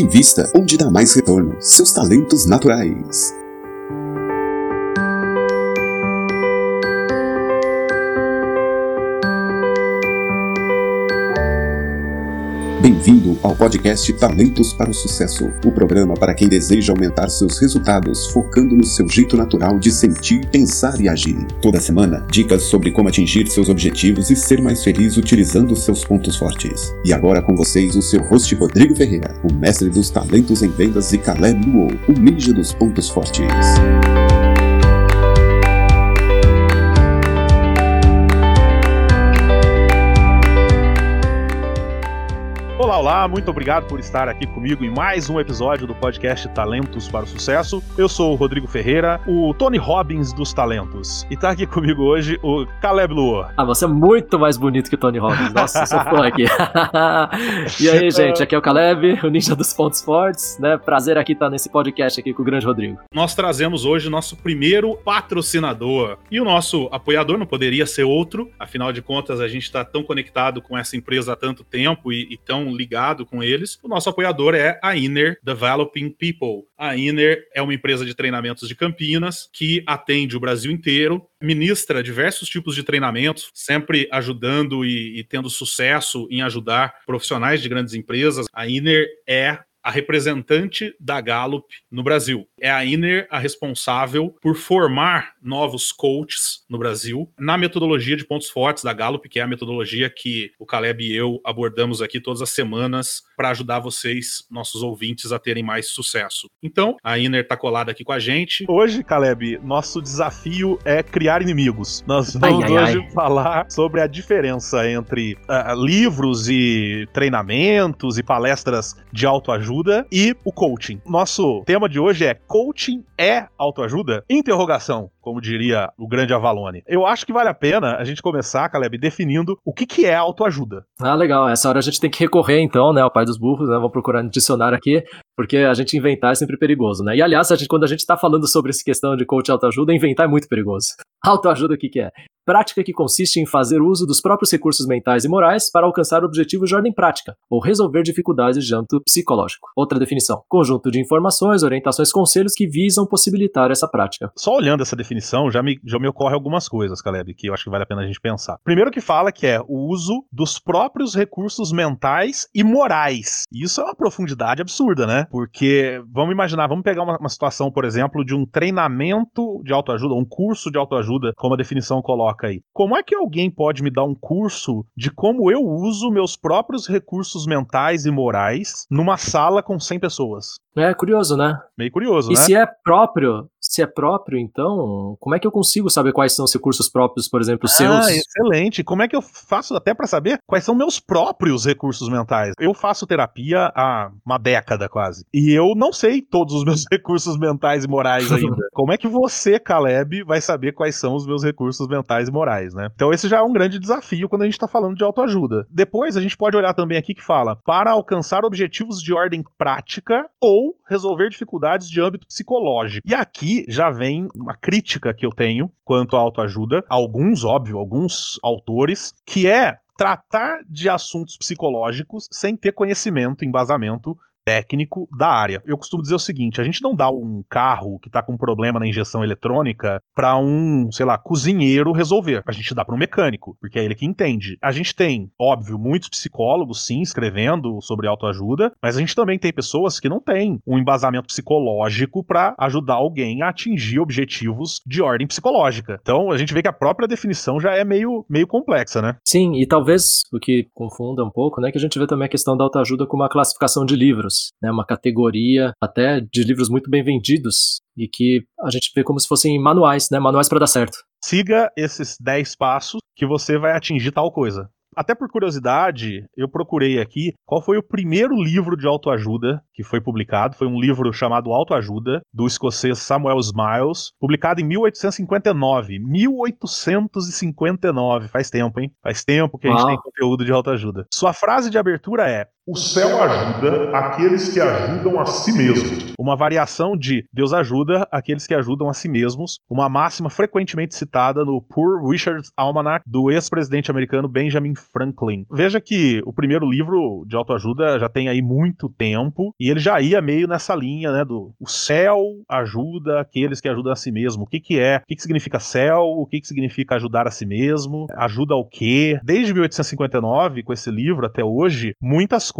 Invista onde dá mais retorno. Seus talentos naturais. Bem-vindo ao podcast Talentos para o Sucesso, o programa para quem deseja aumentar seus resultados, focando no seu jeito natural de sentir, pensar e agir. Toda semana, dicas sobre como atingir seus objetivos e ser mais feliz utilizando seus pontos fortes. E agora com vocês o seu host Rodrigo Ferreira, o mestre dos talentos em vendas e Caleb Luo, o ninja dos pontos fortes. Olá, muito obrigado por estar aqui comigo em mais um episódio do podcast Talentos para o Sucesso. Eu sou o Rodrigo Ferreira, o Tony Robbins dos talentos. E tá aqui comigo hoje o Caleb Luo. Ah, você é muito mais bonito que o Tony Robbins. Nossa, sou fã aqui. e aí, gente, aqui é o Caleb, o ninja dos pontos fortes, né? Prazer aqui estar nesse podcast aqui com o grande Rodrigo. Nós trazemos hoje o nosso primeiro patrocinador. E o nosso apoiador não poderia ser outro, afinal de contas a gente está tão conectado com essa empresa há tanto tempo e, e tão ligado com eles. O nosso apoiador é a Inner Developing People. A Inner é uma empresa de treinamentos de Campinas que atende o Brasil inteiro, ministra diversos tipos de treinamentos, sempre ajudando e, e tendo sucesso em ajudar profissionais de grandes empresas. A Inner é a representante da Gallup no Brasil. É a Iner a responsável por formar novos coaches no Brasil na metodologia de pontos fortes da Gallup, que é a metodologia que o Caleb e eu abordamos aqui todas as semanas para ajudar vocês, nossos ouvintes, a terem mais sucesso. Então, a Iner está colada aqui com a gente. Hoje, Caleb, nosso desafio é criar inimigos. Nós vamos ai, ai, hoje ai. falar sobre a diferença entre uh, livros e treinamentos e palestras de autoajuda e o coaching. Nosso tema de hoje é coaching é autoajuda? Interrogação como diria o grande Avalone. Eu acho que vale a pena a gente começar, Caleb, definindo o que, que é autoajuda. Ah, legal. Essa hora a gente tem que recorrer, então, né, ao pai dos burros, né? Vou procurar no dicionário aqui, porque a gente inventar é sempre perigoso, né? E aliás, a gente, quando a gente está falando sobre essa questão de coach autoajuda, inventar é muito perigoso. Autoajuda, o que, que é? Prática que consiste em fazer uso dos próprios recursos mentais e morais para alcançar objetivos de ordem prática, ou resolver dificuldades de âmbito psicológico. Outra definição: conjunto de informações, orientações, conselhos que visam possibilitar essa prática. Só olhando essa definição definição, já me, já me ocorre algumas coisas, Caleb, que eu acho que vale a pena a gente pensar. Primeiro que fala que é o uso dos próprios recursos mentais e morais. E isso é uma profundidade absurda, né? Porque, vamos imaginar, vamos pegar uma, uma situação, por exemplo, de um treinamento de autoajuda, um curso de autoajuda, como a definição coloca aí. Como é que alguém pode me dar um curso de como eu uso meus próprios recursos mentais e morais numa sala com 100 pessoas? É curioso, né? Meio curioso, e né? E se é próprio, se é próprio, então, como é que eu consigo saber quais são os recursos próprios, por exemplo, seus? Ah, excelente. Como é que eu faço até para saber quais são meus próprios recursos mentais? Eu faço terapia há uma década quase. E eu não sei todos os meus recursos mentais e morais ainda. como é que você, Caleb, vai saber quais são os meus recursos mentais e morais, né? Então esse já é um grande desafio quando a gente tá falando de autoajuda. Depois a gente pode olhar também aqui que fala para alcançar objetivos de ordem prática ou resolver dificuldades de âmbito psicológico. E aqui já vem uma crítica que eu tenho quanto à autoajuda, alguns, óbvio, alguns autores, que é tratar de assuntos psicológicos sem ter conhecimento, embasamento técnico da área. Eu costumo dizer o seguinte: a gente não dá um carro que está com problema na injeção eletrônica para um, sei lá, cozinheiro resolver. A gente dá para um mecânico, porque é ele que entende. A gente tem, óbvio, muitos psicólogos, sim, escrevendo sobre autoajuda, mas a gente também tem pessoas que não têm um embasamento psicológico para ajudar alguém a atingir objetivos de ordem psicológica. Então a gente vê que a própria definição já é meio, meio complexa, né? Sim, e talvez o que confunda um pouco, né, que a gente vê também a questão da autoajuda como uma classificação de livros livros, né, uma categoria até de livros muito bem vendidos e que a gente vê como se fossem manuais, né, manuais para dar certo. Siga esses 10 passos que você vai atingir tal coisa. Até por curiosidade, eu procurei aqui qual foi o primeiro livro de autoajuda que foi publicado. Foi um livro chamado Autoajuda, do escocês Samuel Smiles, publicado em 1859. 1859, faz tempo, hein? Faz tempo que a gente tem conteúdo de autoajuda. Sua frase de abertura é: O céu ajuda aqueles que ajudam a si mesmos. Uma variação de Deus ajuda aqueles que ajudam a si mesmos, uma máxima frequentemente citada no Poor Richard's Almanac do ex-presidente americano Benjamin Franklin. Veja que o primeiro livro de autoajuda já tem aí muito tempo e ele já ia meio nessa linha, né, do o céu ajuda aqueles que ajudam a si mesmo. O que que é? O que que significa céu? O que que significa ajudar a si mesmo? Ajuda ao quê? Desde 1859, com esse livro até hoje, muitas coisas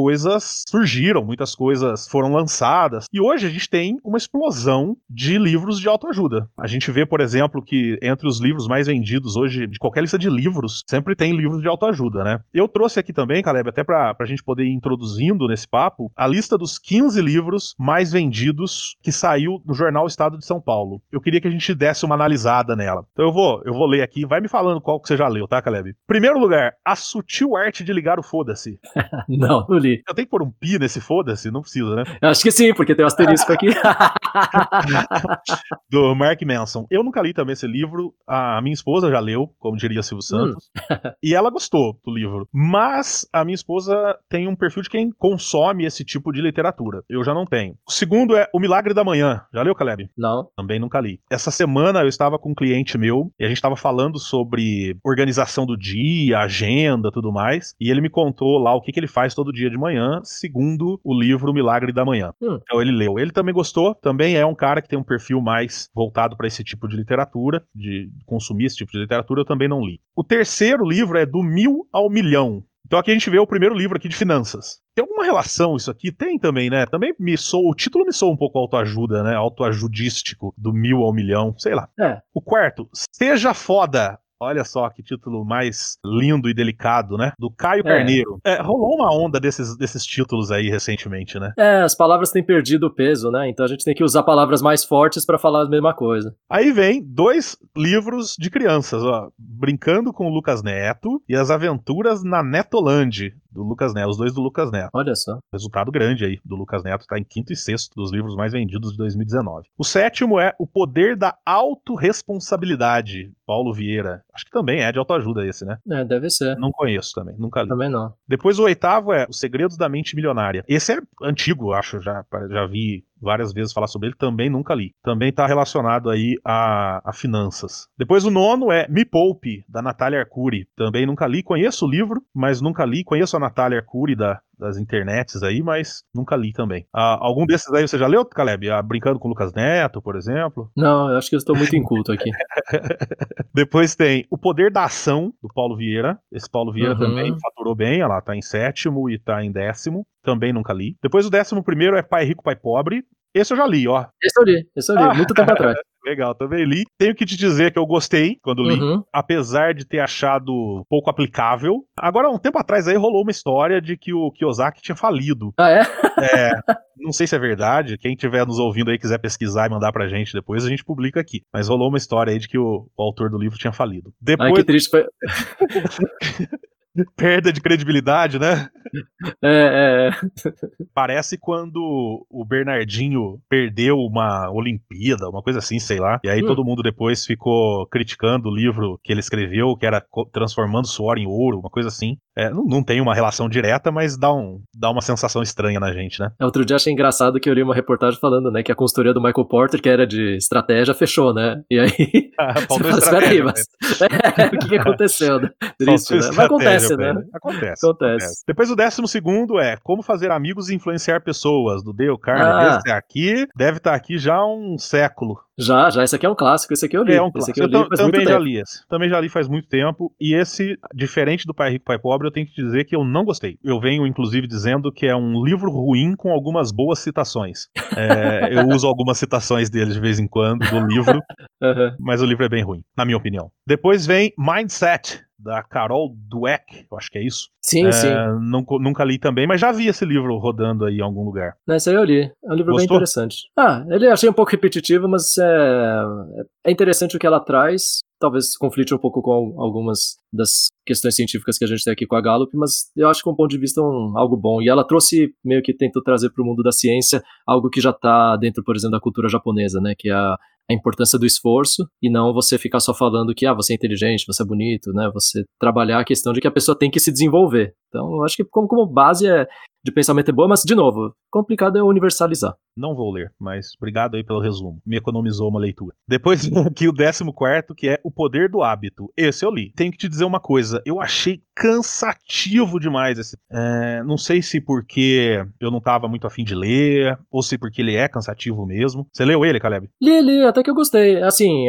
surgiram, muitas coisas foram lançadas. E hoje a gente tem uma explosão de livros de autoajuda. A gente vê, por exemplo, que entre os livros mais vendidos hoje, de qualquer lista de livros, sempre tem livros de autoajuda, né? Eu trouxe aqui também, Caleb, até pra, pra gente poder ir introduzindo nesse papo, a lista dos 15 livros mais vendidos que saiu no jornal Estado de São Paulo. Eu queria que a gente desse uma analisada nela. Então eu vou, eu vou ler aqui, vai me falando qual que você já leu, tá, Caleb? Primeiro lugar, A Sutil Arte de Ligar o Foda-se. não, não Eu tenho que pôr um pi nesse foda-se? Não precisa, né? Eu acho que sim, porque tem um asterisco aqui. Do Mark Manson. Eu nunca li também esse livro. A minha esposa já leu, como diria Silvio Santos. Hum. e ela gostou do livro. Mas a minha esposa tem um perfil de quem consome esse tipo de literatura. Eu já não tenho. O segundo é O Milagre da Manhã. Já leu, Caleb? Não. Também nunca li. Essa semana eu estava com um cliente meu e a gente estava falando sobre organização do dia, agenda, tudo mais. E ele me contou lá o que, que ele faz todo dia de manhã, segundo o livro Milagre da Manhã. Hum. Então ele leu. Ele também gostou, também é um cara que tem um perfil mais voltado para esse tipo de literatura, de consumir esse tipo de literatura, eu também não li. O terceiro livro é Do Mil ao Milhão. Então aqui a gente vê o primeiro livro aqui de finanças. Tem alguma relação isso aqui? Tem também, né? Também me sou, o título me soa um pouco autoajuda, né? Autoajudístico, do mil ao milhão, sei lá. É. O quarto, Seja Foda, Olha só que título mais lindo e delicado, né? Do Caio é. Carneiro. É, rolou uma onda desses, desses títulos aí recentemente, né? É, as palavras têm perdido o peso, né? Então a gente tem que usar palavras mais fortes para falar a mesma coisa. Aí vem dois livros de crianças, ó. Brincando com o Lucas Neto e As Aventuras na Netoland, do Lucas Neto, os dois do Lucas Neto. Olha só. Resultado grande aí do Lucas Neto, está em quinto e sexto dos livros mais vendidos de 2019. O sétimo é O Poder da Autoresponsabilidade, Paulo Vieira. Acho que também é de autoajuda esse, né? É, deve ser. Não conheço também, nunca li. Também não. Depois o oitavo é Os Segredos da Mente Milionária. Esse é antigo, acho, já, já vi várias vezes falar sobre ele, também nunca li. Também está relacionado aí a, a, finanças. Depois o nono é Me Poupe, da Natália Arcuri. Também nunca li, conheço o livro, mas nunca li. Conheço a Natália Arcuri da, das internets aí, mas nunca li também. Ah, algum desses aí você já leu, Caleb? Ah, Brincando com o Lucas Neto, por exemplo? Não, eu acho que eu estou muito inculto aqui. Depois tem O Poder da Ação, do Paulo Vieira. Esse Paulo Vieira uhum. também faturou bem, ela tá em sétimo e tá em décimo. Também nunca li. Depois o décimo primeiro é Pai Rico, Pai Pobre. Esse eu já li, ó. Esse eu li, esse eu li, muito tempo atrás. Legal, também li. Tenho que te dizer que eu gostei quando li, uhum. apesar de ter achado pouco aplicável. Agora, um tempo atrás aí rolou uma história de que o Kiyosaki tinha falido. Ah, é? É. Não sei se é verdade. Quem estiver nos ouvindo aí quiser pesquisar e mandar pra gente depois, a gente publica aqui. Mas rolou uma história aí de que o, o autor do livro tinha falido. Depois... Ai, que triste. Foi... perda de credibilidade, né? É, é. Parece quando o Bernardinho perdeu uma Olimpíada, uma coisa assim, sei lá. E aí hum. todo mundo depois ficou criticando o livro que ele escreveu, que era Transformando Suor em Ouro, uma coisa assim. É, não, não, tem uma relação direta, mas dá, um, dá uma sensação estranha na gente, né? É, outro dia achei engraçado que eu li uma reportagem falando, né, que a consultoria do Michael Porter, que era de estratégia, fechou, né? E aí. Ah, você fala, espera aí, mas. É, o que, que aconteceu? Né? Triste, né? Mas acontece, né? Acontece, acontece. Depois o décimo segundo é Como Fazer Amigos e Influenciar Pessoas, do Dale Carnegie. Ah. Esse aqui deve estar aqui já há um século. Já, já. Esse aqui é um clássico. Esse aqui eu li. É um esse aqui eu, eu li também já li esse. Também já li faz muito tempo. E esse, diferente do Pai Rico, Pai Pobre, eu tenho que dizer que eu não gostei. Eu venho, inclusive, dizendo que é um livro ruim com algumas boas citações. É, eu uso algumas citações dele de vez em quando, do livro. uhum. Mas o livro é bem ruim, na minha opinião. Depois vem Mindset, da Carol Dweck, eu acho que é isso. Sim, é, sim. Nunca, nunca, li também, mas já vi esse livro rodando aí em algum lugar. Esse aí eu li. É um livro Gostou? bem interessante. Ah, ele achei um pouco repetitivo, mas é, é interessante o que ela traz. Talvez conflite um pouco com algumas das questões científicas que a gente tem aqui com a Gallup, mas eu acho que, um ponto de vista, é um, algo bom. E ela trouxe, meio que tentou trazer para o mundo da ciência, algo que já está dentro, por exemplo, da cultura japonesa, né? Que é a, a importância do esforço e não você ficar só falando que ah, você é inteligente, você é bonito, né? Você trabalhar a questão de que a pessoa tem que se desenvolver. Então, eu acho que como, como base é, de pensamento é boa, mas, de novo, complicado é universalizar. Não vou ler, mas obrigado aí pelo resumo. Me economizou uma leitura. Depois aqui o 14, que é O Poder do Hábito. Esse eu li. Tenho que te dizer uma coisa. Eu achei cansativo demais esse. É, não sei se porque eu não tava muito afim de ler, ou se porque ele é cansativo mesmo. Você leu ele, Caleb? Li, li, até que eu gostei. Assim,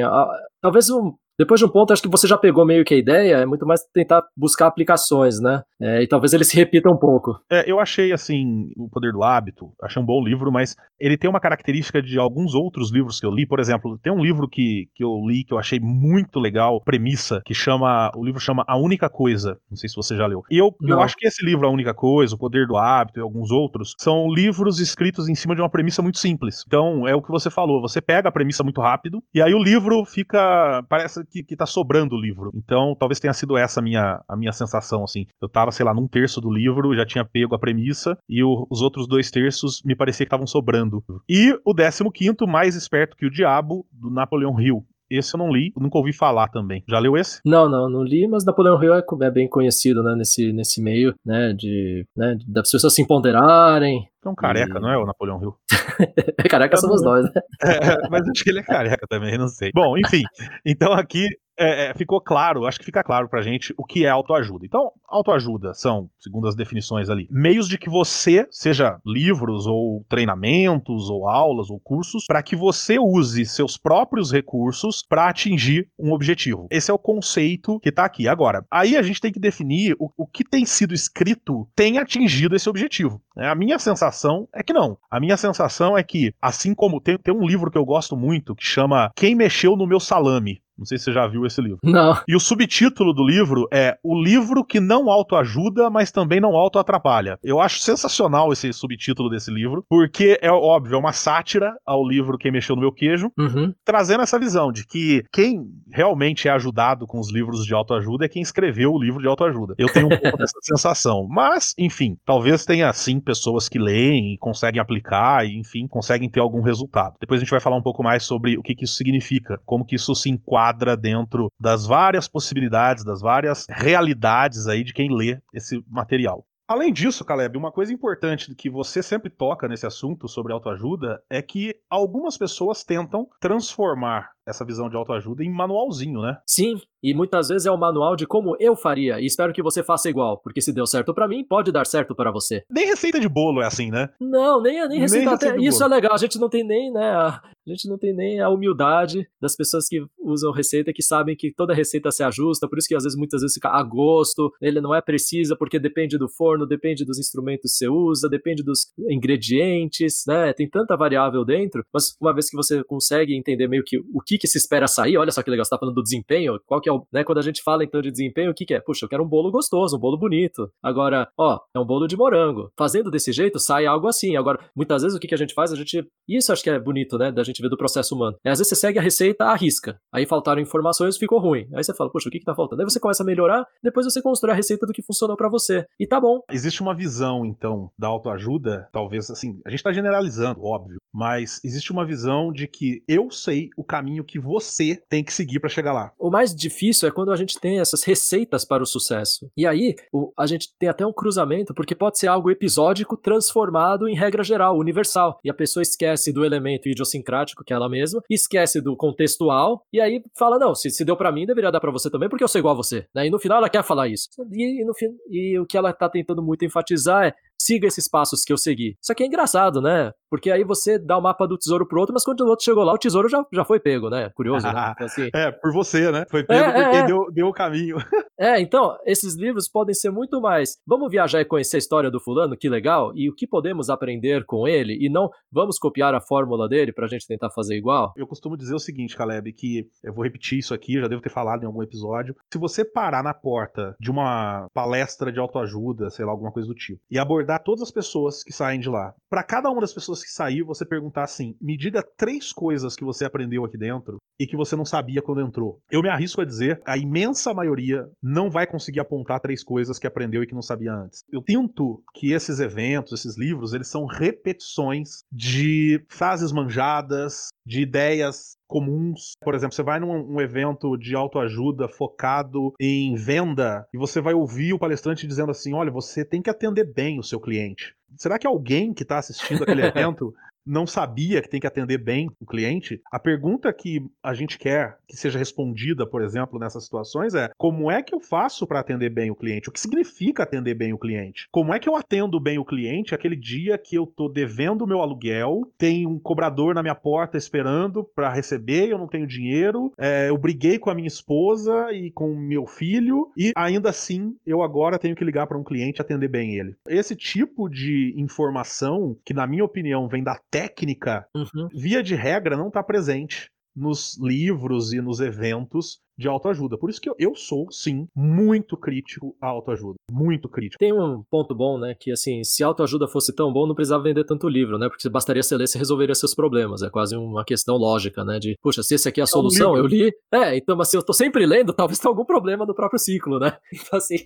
talvez um, depois de um ponto, acho que você já pegou meio que a ideia, é muito mais tentar buscar aplicações, né? É, e talvez ele se repita um pouco. É, eu achei, assim, O Poder do Hábito, achei um bom livro, mas ele tem uma característica de alguns outros livros que eu li. Por exemplo, tem um livro que, que eu li que eu achei muito legal, premissa, que chama. O livro chama A Única Coisa. Não sei se você já leu. E eu, eu acho que esse livro, A Única Coisa, O Poder do Hábito e alguns outros, são livros escritos em cima de uma premissa muito simples. Então, é o que você falou. Você pega a premissa muito rápido, e aí o livro fica. Parece que, que tá sobrando o livro. Então, talvez tenha sido essa a minha, a minha sensação, assim. Eu tava, sei lá, num terço do livro, já tinha pego a premissa, e o, os outros dois terços me parecia que estavam sobrando. E o décimo quinto, Mais Esperto que o Diabo, do Napoleão Hill. Esse eu não li, nunca ouvi falar também. Já leu esse? Não, não, não li, mas Napoleão Hill é, é bem conhecido, né, nesse, nesse meio, né, de, né, das pessoas se empoderarem. É um careca, e... não é o Napoleão Hill? careca somos nós, né? É, mas acho que ele é careca também, não sei. Bom, enfim, então aqui é, é, ficou claro, acho que fica claro pra gente o que é autoajuda. Então, autoajuda são, segundo as definições ali, meios de que você, seja livros ou treinamentos ou aulas ou cursos, para que você use seus próprios recursos para atingir um objetivo. Esse é o conceito que tá aqui. Agora, aí a gente tem que definir o, o que tem sido escrito tem atingido esse objetivo. É, a minha sensação é que não. A minha sensação é que, assim como tem, tem um livro que eu gosto muito que chama Quem Mexeu no Meu Salame, não sei se você já viu esse livro. Não. E o subtítulo do livro é O livro que não autoajuda, mas também não autoatrapalha. Eu acho sensacional esse subtítulo desse livro, porque é óbvio, é uma sátira ao livro Quem Mexeu no Meu Queijo, uhum. trazendo essa visão de que quem realmente é ajudado com os livros de autoajuda é quem escreveu o livro de autoajuda. Eu tenho um pouco dessa sensação. Mas, enfim, talvez tenha sim pessoas que leem e conseguem aplicar e, enfim, conseguem ter algum resultado. Depois a gente vai falar um pouco mais sobre o que, que isso significa, como que isso se enquadra enquadra dentro das várias possibilidades, das várias realidades aí de quem lê esse material. Além disso, Caleb, uma coisa importante que você sempre toca nesse assunto sobre autoajuda é que algumas pessoas tentam transformar essa visão de autoajuda em manualzinho, né? Sim, e muitas vezes é o manual de como eu faria, e espero que você faça igual, porque se deu certo para mim, pode dar certo para você. Nem receita de bolo é assim, né? Não, nem, nem receita, nem receita Isso bolo. é legal, a gente não tem nem, né, a, a, gente não tem nem a humildade das pessoas que usam receita, que sabem que toda receita se ajusta, por isso que às vezes, muitas vezes fica a gosto, ele não é precisa, porque depende do forno, depende dos instrumentos que você usa, depende dos ingredientes, né, tem tanta variável dentro, mas uma vez que você consegue entender meio que o que que se espera sair, olha só que legal, você tá falando do desempenho, qual que é o, né, quando a gente fala então de desempenho, o que que é? Puxa, eu quero um bolo gostoso, um bolo bonito. Agora, ó, é um bolo de morango. Fazendo desse jeito, sai algo assim. Agora, muitas vezes o que que a gente faz? A gente, isso acho que é bonito, né, da gente ver do processo humano. É, às vezes você segue a receita à risca. Aí faltaram informações, ficou ruim. Aí você fala, puxa, o que que tá faltando? Aí você começa a melhorar, depois você constrói a receita do que funcionou para você. E tá bom. Existe uma visão, então, da autoajuda, talvez assim, a gente tá generalizando, óbvio, mas existe uma visão de que eu sei o caminho que você tem que seguir para chegar lá. O mais difícil é quando a gente tem essas receitas para o sucesso. E aí, o, a gente tem até um cruzamento, porque pode ser algo episódico transformado em regra geral, universal. E a pessoa esquece do elemento idiosincrático, que é ela mesma, esquece do contextual, e aí fala: não, se, se deu para mim, deveria dar para você também, porque eu sou igual a você. Né? E no final ela quer falar isso. E, e, no, e o que ela tá tentando muito enfatizar é siga esses passos que eu segui. Isso aqui é engraçado, né? Porque aí você dá o mapa do tesouro pro outro, mas quando o outro chegou lá, o tesouro já, já foi pego, né? Curioso, né? Então, assim... é, por você, né? Foi pego é, porque é, é. Deu, deu o caminho. É, então, esses livros podem ser muito mais. Vamos viajar e conhecer a história do fulano, que legal, e o que podemos aprender com ele, e não vamos copiar a fórmula dele pra gente tentar fazer igual. Eu costumo dizer o seguinte, Caleb, que eu vou repetir isso aqui, já devo ter falado em algum episódio. Se você parar na porta de uma palestra de autoajuda, sei lá, alguma coisa do tipo, e abordar todas as pessoas que saem de lá, para cada uma das pessoas que saiu, você perguntar assim: me diga três coisas que você aprendeu aqui dentro e que você não sabia quando entrou. Eu me arrisco a dizer, a imensa maioria não vai conseguir apontar três coisas que aprendeu e que não sabia antes. Eu tento que esses eventos, esses livros, eles são repetições de frases manjadas, de ideias comuns. Por exemplo, você vai num um evento de autoajuda focado em venda e você vai ouvir o palestrante dizendo assim: olha, você tem que atender bem o seu cliente. será que alguém que está assistindo aquele evento não sabia que tem que atender bem o cliente, a pergunta que a gente quer que seja respondida, por exemplo, nessas situações é: como é que eu faço para atender bem o cliente? O que significa atender bem o cliente? Como é que eu atendo bem o cliente aquele dia que eu tô devendo meu aluguel, tem um cobrador na minha porta esperando para receber, eu não tenho dinheiro, é, eu briguei com a minha esposa e com meu filho e ainda assim eu agora tenho que ligar para um cliente atender bem ele. Esse tipo de informação que na minha opinião vem da técnica, uhum. via de regra, não está presente nos livros e nos eventos de autoajuda. Por isso que eu, eu, sou, sim, muito crítico à autoajuda. Muito crítico. Tem um ponto bom, né? Que assim, se autoajuda fosse tão bom, não precisava vender tanto livro, né? Porque bastaria você ler e resolveria seus problemas. É quase uma questão lógica, né? De, puxa, se esse aqui é a solução, eu li. É, então, mas se eu tô sempre lendo, talvez tenha algum problema do próprio ciclo, né? Então, assim.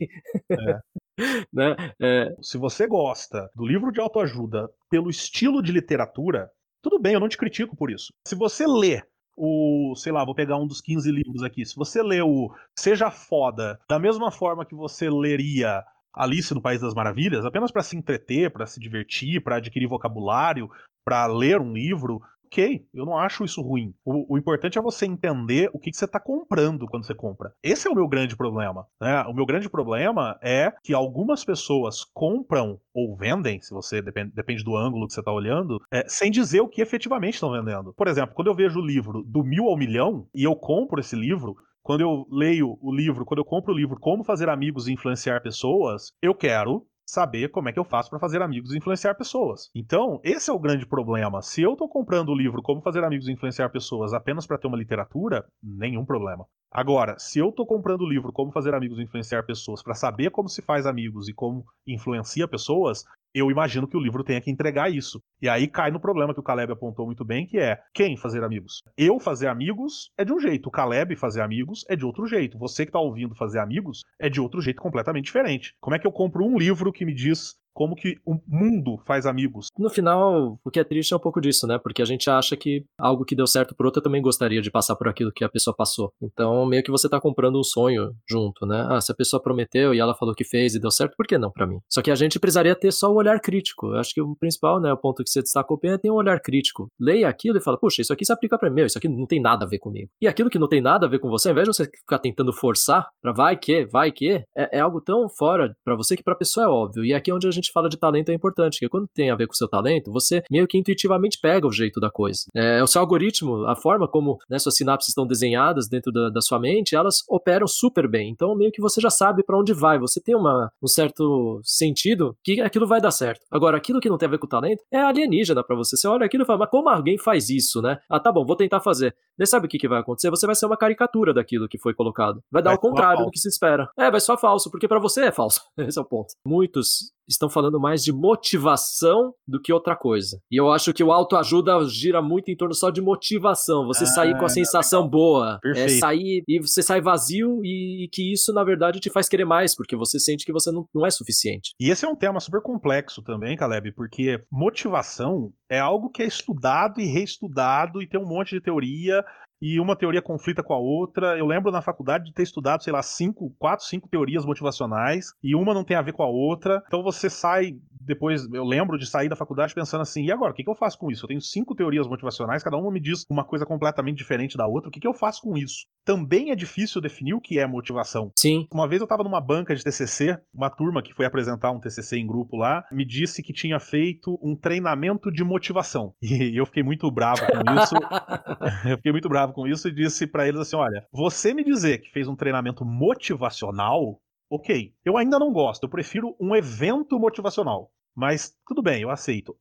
É. né? É... Se você gosta do livro de autoajuda pelo estilo de literatura, tudo bem, eu não te critico por isso. Se você lê o, sei lá, vou pegar um dos 15 livros aqui. Se você lê o Seja Foda da mesma forma que você leria Alice no País das Maravilhas, apenas para se entreter, para se divertir, para adquirir vocabulário, para ler um livro, ok, eu não acho isso ruim. O, o importante é você entender o que, que você está comprando quando você compra. Esse é o meu grande problema. Né? O meu grande problema é que algumas pessoas compram ou vendem, se você depende, depende do ângulo que você está olhando, é, sem dizer o que efetivamente estão vendendo. Por exemplo, quando eu vejo o livro do mil ao milhão e eu compro esse livro, quando eu leio o livro, quando eu compro o livro Como Fazer Amigos e Influenciar Pessoas, eu quero saber como é que eu faço para fazer amigos e influenciar pessoas. Então, esse é o grande problema. Se eu estou comprando o livro Como Fazer Amigos e Influenciar Pessoas apenas para ter uma literatura, nenhum problema. Agora, se eu estou comprando o livro Como Fazer Amigos e Influenciar Pessoas para saber como se faz amigos e como influencia pessoas, eu imagino que o livro tenha que entregar isso. E aí cai no problema que o Caleb apontou muito bem, que é quem fazer amigos? Eu fazer amigos é de um jeito, o Caleb fazer amigos é de outro jeito. Você que está ouvindo fazer amigos é de outro jeito completamente diferente. Como é que eu compro um livro que me diz como que o mundo faz amigos. No final, o que é triste é um pouco disso, né? Porque a gente acha que algo que deu certo por outro também gostaria de passar por aquilo que a pessoa passou. Então, meio que você tá comprando um sonho junto, né? Ah, se a pessoa prometeu e ela falou que fez e deu certo, por que não para mim? Só que a gente precisaria ter só o olhar crítico. Eu acho que o principal, né, o ponto que você destacou bem é ter um olhar crítico. Leia aquilo e fala, puxa, isso aqui se aplica para mim, isso aqui não tem nada a ver comigo. E aquilo que não tem nada a ver com você, ao invés de você ficar tentando forçar para vai que, vai que, é, é algo tão fora para você que pra pessoa é óbvio. E aqui é onde a gente fala de talento é importante, porque quando tem a ver com o seu talento, você meio que intuitivamente pega o jeito da coisa. É, o seu algoritmo, a forma como né, suas sinapses estão desenhadas dentro da, da, sua mente, elas operam super bem. Então, meio que você já sabe para onde vai, você tem uma, um certo sentido que aquilo vai dar certo. Agora, aquilo que não tem a ver com o talento é alienígena para você. Você olha aquilo e fala, mas como alguém faz isso, né? Ah, tá bom, vou tentar fazer. Daí sabe o que, que vai acontecer? Você vai ser uma caricatura daquilo que foi colocado. Vai dar vai o contrário do que se espera. É, vai só falso, porque para você é falso. Esse é o ponto. Muitos estão falando mais de motivação do que outra coisa. E eu acho que o autoajuda gira muito em torno só de motivação. Você ah, sair com a sensação boa. É Perfeito. É sair e você sai vazio e, que isso, na verdade, te faz querer mais, porque você sente que você não, não é suficiente. E esse é um tema super complexo também, Caleb, porque motivação é algo que é estudado e reestudado e tem um monte de teoria e uma teoria conflita com a outra. Eu lembro na faculdade de ter estudado, sei lá, cinco, quatro, cinco teorias motivacionais e uma não tem a ver com a outra. Então você sai depois, eu lembro de sair da faculdade pensando assim, e agora, o que, que eu faço com isso? Eu tenho cinco teorias motivacionais, cada uma me diz uma coisa completamente diferente da outra. O que, que eu faço com isso? Também é difícil definir o que é motivação. Sim. Uma vez eu estava numa banca de TCC, uma turma que foi apresentar um TCC em grupo lá, me disse que tinha feito um treinamento de motivação. E eu fiquei muito bravo com isso. eu fiquei muito bravo com isso e disse para eles assim: olha, você me dizer que fez um treinamento motivacional, ok. Eu ainda não gosto, eu prefiro um evento motivacional. Mas tudo bem, eu aceito.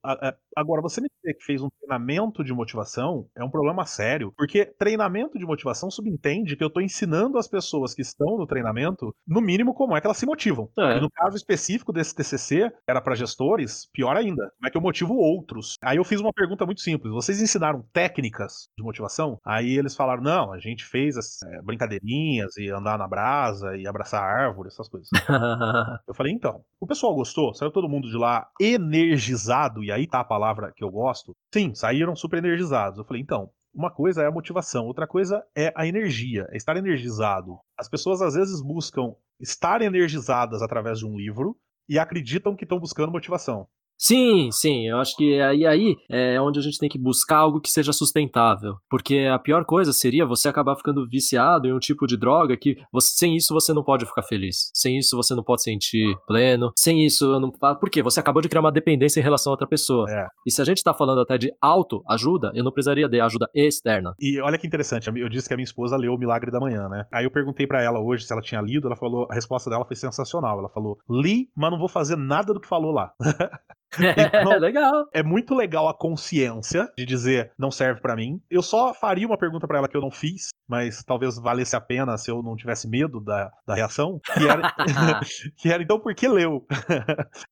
Agora, você me dizer que fez um treinamento de motivação é um problema sério, porque treinamento de motivação subentende que eu estou ensinando as pessoas que estão no treinamento, no mínimo, como é que elas se motivam. É. E no caso específico desse TCC, era para gestores, pior ainda, como é que eu motivo outros. Aí eu fiz uma pergunta muito simples: vocês ensinaram técnicas de motivação? Aí eles falaram: não, a gente fez as, é, brincadeirinhas e andar na brasa e abraçar árvore, essas coisas. eu falei: então, o pessoal gostou? Saiu todo mundo de lá energizado, e aí tá a palavra que eu gosto. Sim, saíram super energizados. Eu falei, então, uma coisa é a motivação, outra coisa é a energia, é estar energizado. As pessoas às vezes buscam estar energizadas através de um livro e acreditam que estão buscando motivação. Sim, sim, eu acho que aí, aí é onde a gente tem que buscar algo que seja sustentável. Porque a pior coisa seria você acabar ficando viciado em um tipo de droga que você, sem isso você não pode ficar feliz. Sem isso você não pode sentir pleno. Sem isso, eu não. Por quê? Você acabou de criar uma dependência em relação a outra pessoa. É. E se a gente tá falando até de autoajuda, eu não precisaria de ajuda externa. E olha que interessante, eu disse que a minha esposa leu O Milagre da Manhã, né? Aí eu perguntei para ela hoje se ela tinha lido, ela falou, a resposta dela foi sensacional. Ela falou: "Li, mas não vou fazer nada do que falou lá". É, legal. É muito legal a consciência de dizer não serve para mim. Eu só faria uma pergunta para ela que eu não fiz, mas talvez valesse a pena se eu não tivesse medo da, da reação, que era, que era então por que leu?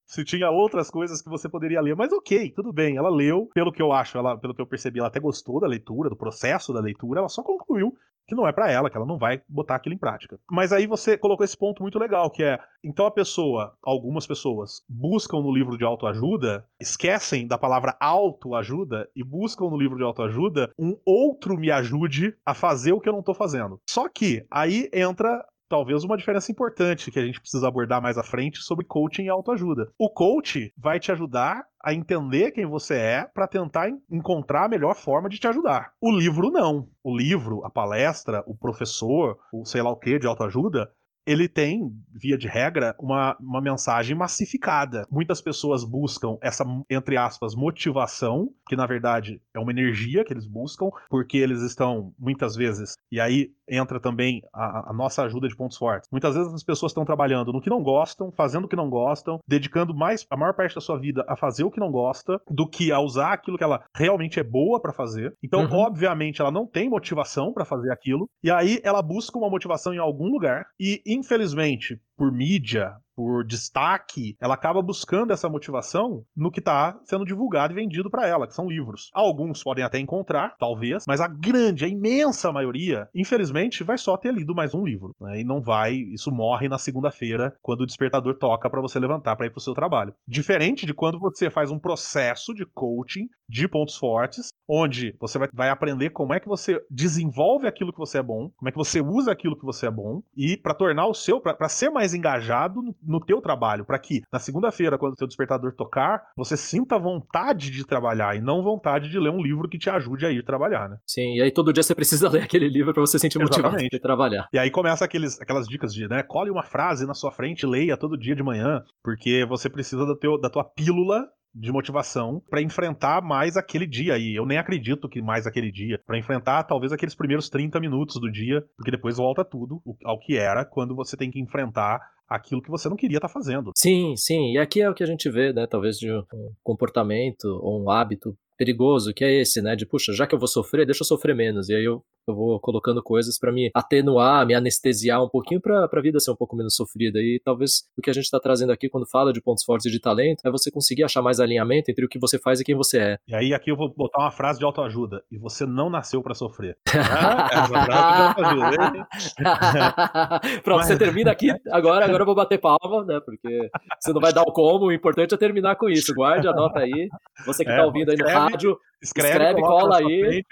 se tinha outras coisas que você poderia ler, mas ok, tudo bem, ela leu, pelo que eu acho, ela, pelo que eu percebi, ela até gostou da leitura, do processo da leitura, ela só concluiu que não é para ela, que ela não vai botar aquilo em prática. Mas aí você colocou esse ponto muito legal, que é, então a pessoa, algumas pessoas, buscam no livro de autoajuda, esquecem da palavra autoajuda e buscam no livro de autoajuda um outro me ajude a fazer o que eu não tô fazendo. Só que aí entra talvez uma diferença importante que a gente precisa abordar mais à frente sobre coaching e autoajuda. O coach vai te ajudar a entender quem você é para tentar encontrar a melhor forma de te ajudar. O livro não. O livro, a palestra, o professor, o sei lá o que de autoajuda, ele tem, via de regra, uma, uma mensagem massificada. Muitas pessoas buscam essa, entre aspas, motivação, que na verdade é uma energia que eles buscam, porque eles estão, muitas vezes, e aí entra também a, a nossa ajuda de pontos fortes. Muitas vezes as pessoas estão trabalhando no que não gostam, fazendo o que não gostam, dedicando mais a maior parte da sua vida a fazer o que não gosta, do que a usar aquilo que ela realmente é boa para fazer. Então, uhum. obviamente, ela não tem motivação para fazer aquilo, e aí ela busca uma motivação em algum lugar, e infelizmente, por mídia, por destaque, ela acaba buscando essa motivação no que está sendo divulgado e vendido para ela, que são livros. Alguns podem até encontrar, talvez, mas a grande, a imensa maioria, infelizmente, vai só ter lido mais um livro. Né? E não vai, isso morre na segunda-feira, quando o despertador toca para você levantar para ir para o seu trabalho. Diferente de quando você faz um processo de coaching de pontos fortes, onde você vai, vai aprender como é que você desenvolve aquilo que você é bom, como é que você usa aquilo que você é bom, e para tornar o seu, para ser mais engajado no teu trabalho, para que na segunda-feira, quando o teu despertador tocar, você sinta vontade de trabalhar e não vontade de ler um livro que te ajude a ir trabalhar, né? Sim, e aí todo dia você precisa ler aquele livro para você sentir motivado de trabalhar. E aí começa aqueles, aquelas dicas de, né, cole uma frase na sua frente, leia todo dia de manhã, porque você precisa do teu, da tua pílula de motivação para enfrentar mais aquele dia aí. Eu nem acredito que mais aquele dia, para enfrentar talvez aqueles primeiros 30 minutos do dia, porque depois volta tudo ao que era quando você tem que enfrentar aquilo que você não queria estar tá fazendo. Sim, sim. E aqui é o que a gente vê, né? Talvez de um comportamento ou um hábito perigoso, que é esse, né? De, puxa, já que eu vou sofrer, deixa eu sofrer menos. E aí eu, eu vou colocando coisas para me atenuar, me anestesiar um pouquinho para a vida ser um pouco menos sofrida. E talvez o que a gente está trazendo aqui quando fala de pontos fortes e de talento é você conseguir achar mais alinhamento entre o que você faz e quem você é. E aí aqui eu vou botar uma frase de autoajuda. E você não nasceu para sofrer. autoajuda. Pronto, Mas... você termina aqui. Agora, agora eu vou bater palma, né? Porque você não vai dar o como. O importante é terminar com isso. Guarde, anota aí. Você que está é, ouvindo aí no rádio rádio, escreve, escreve cola aí.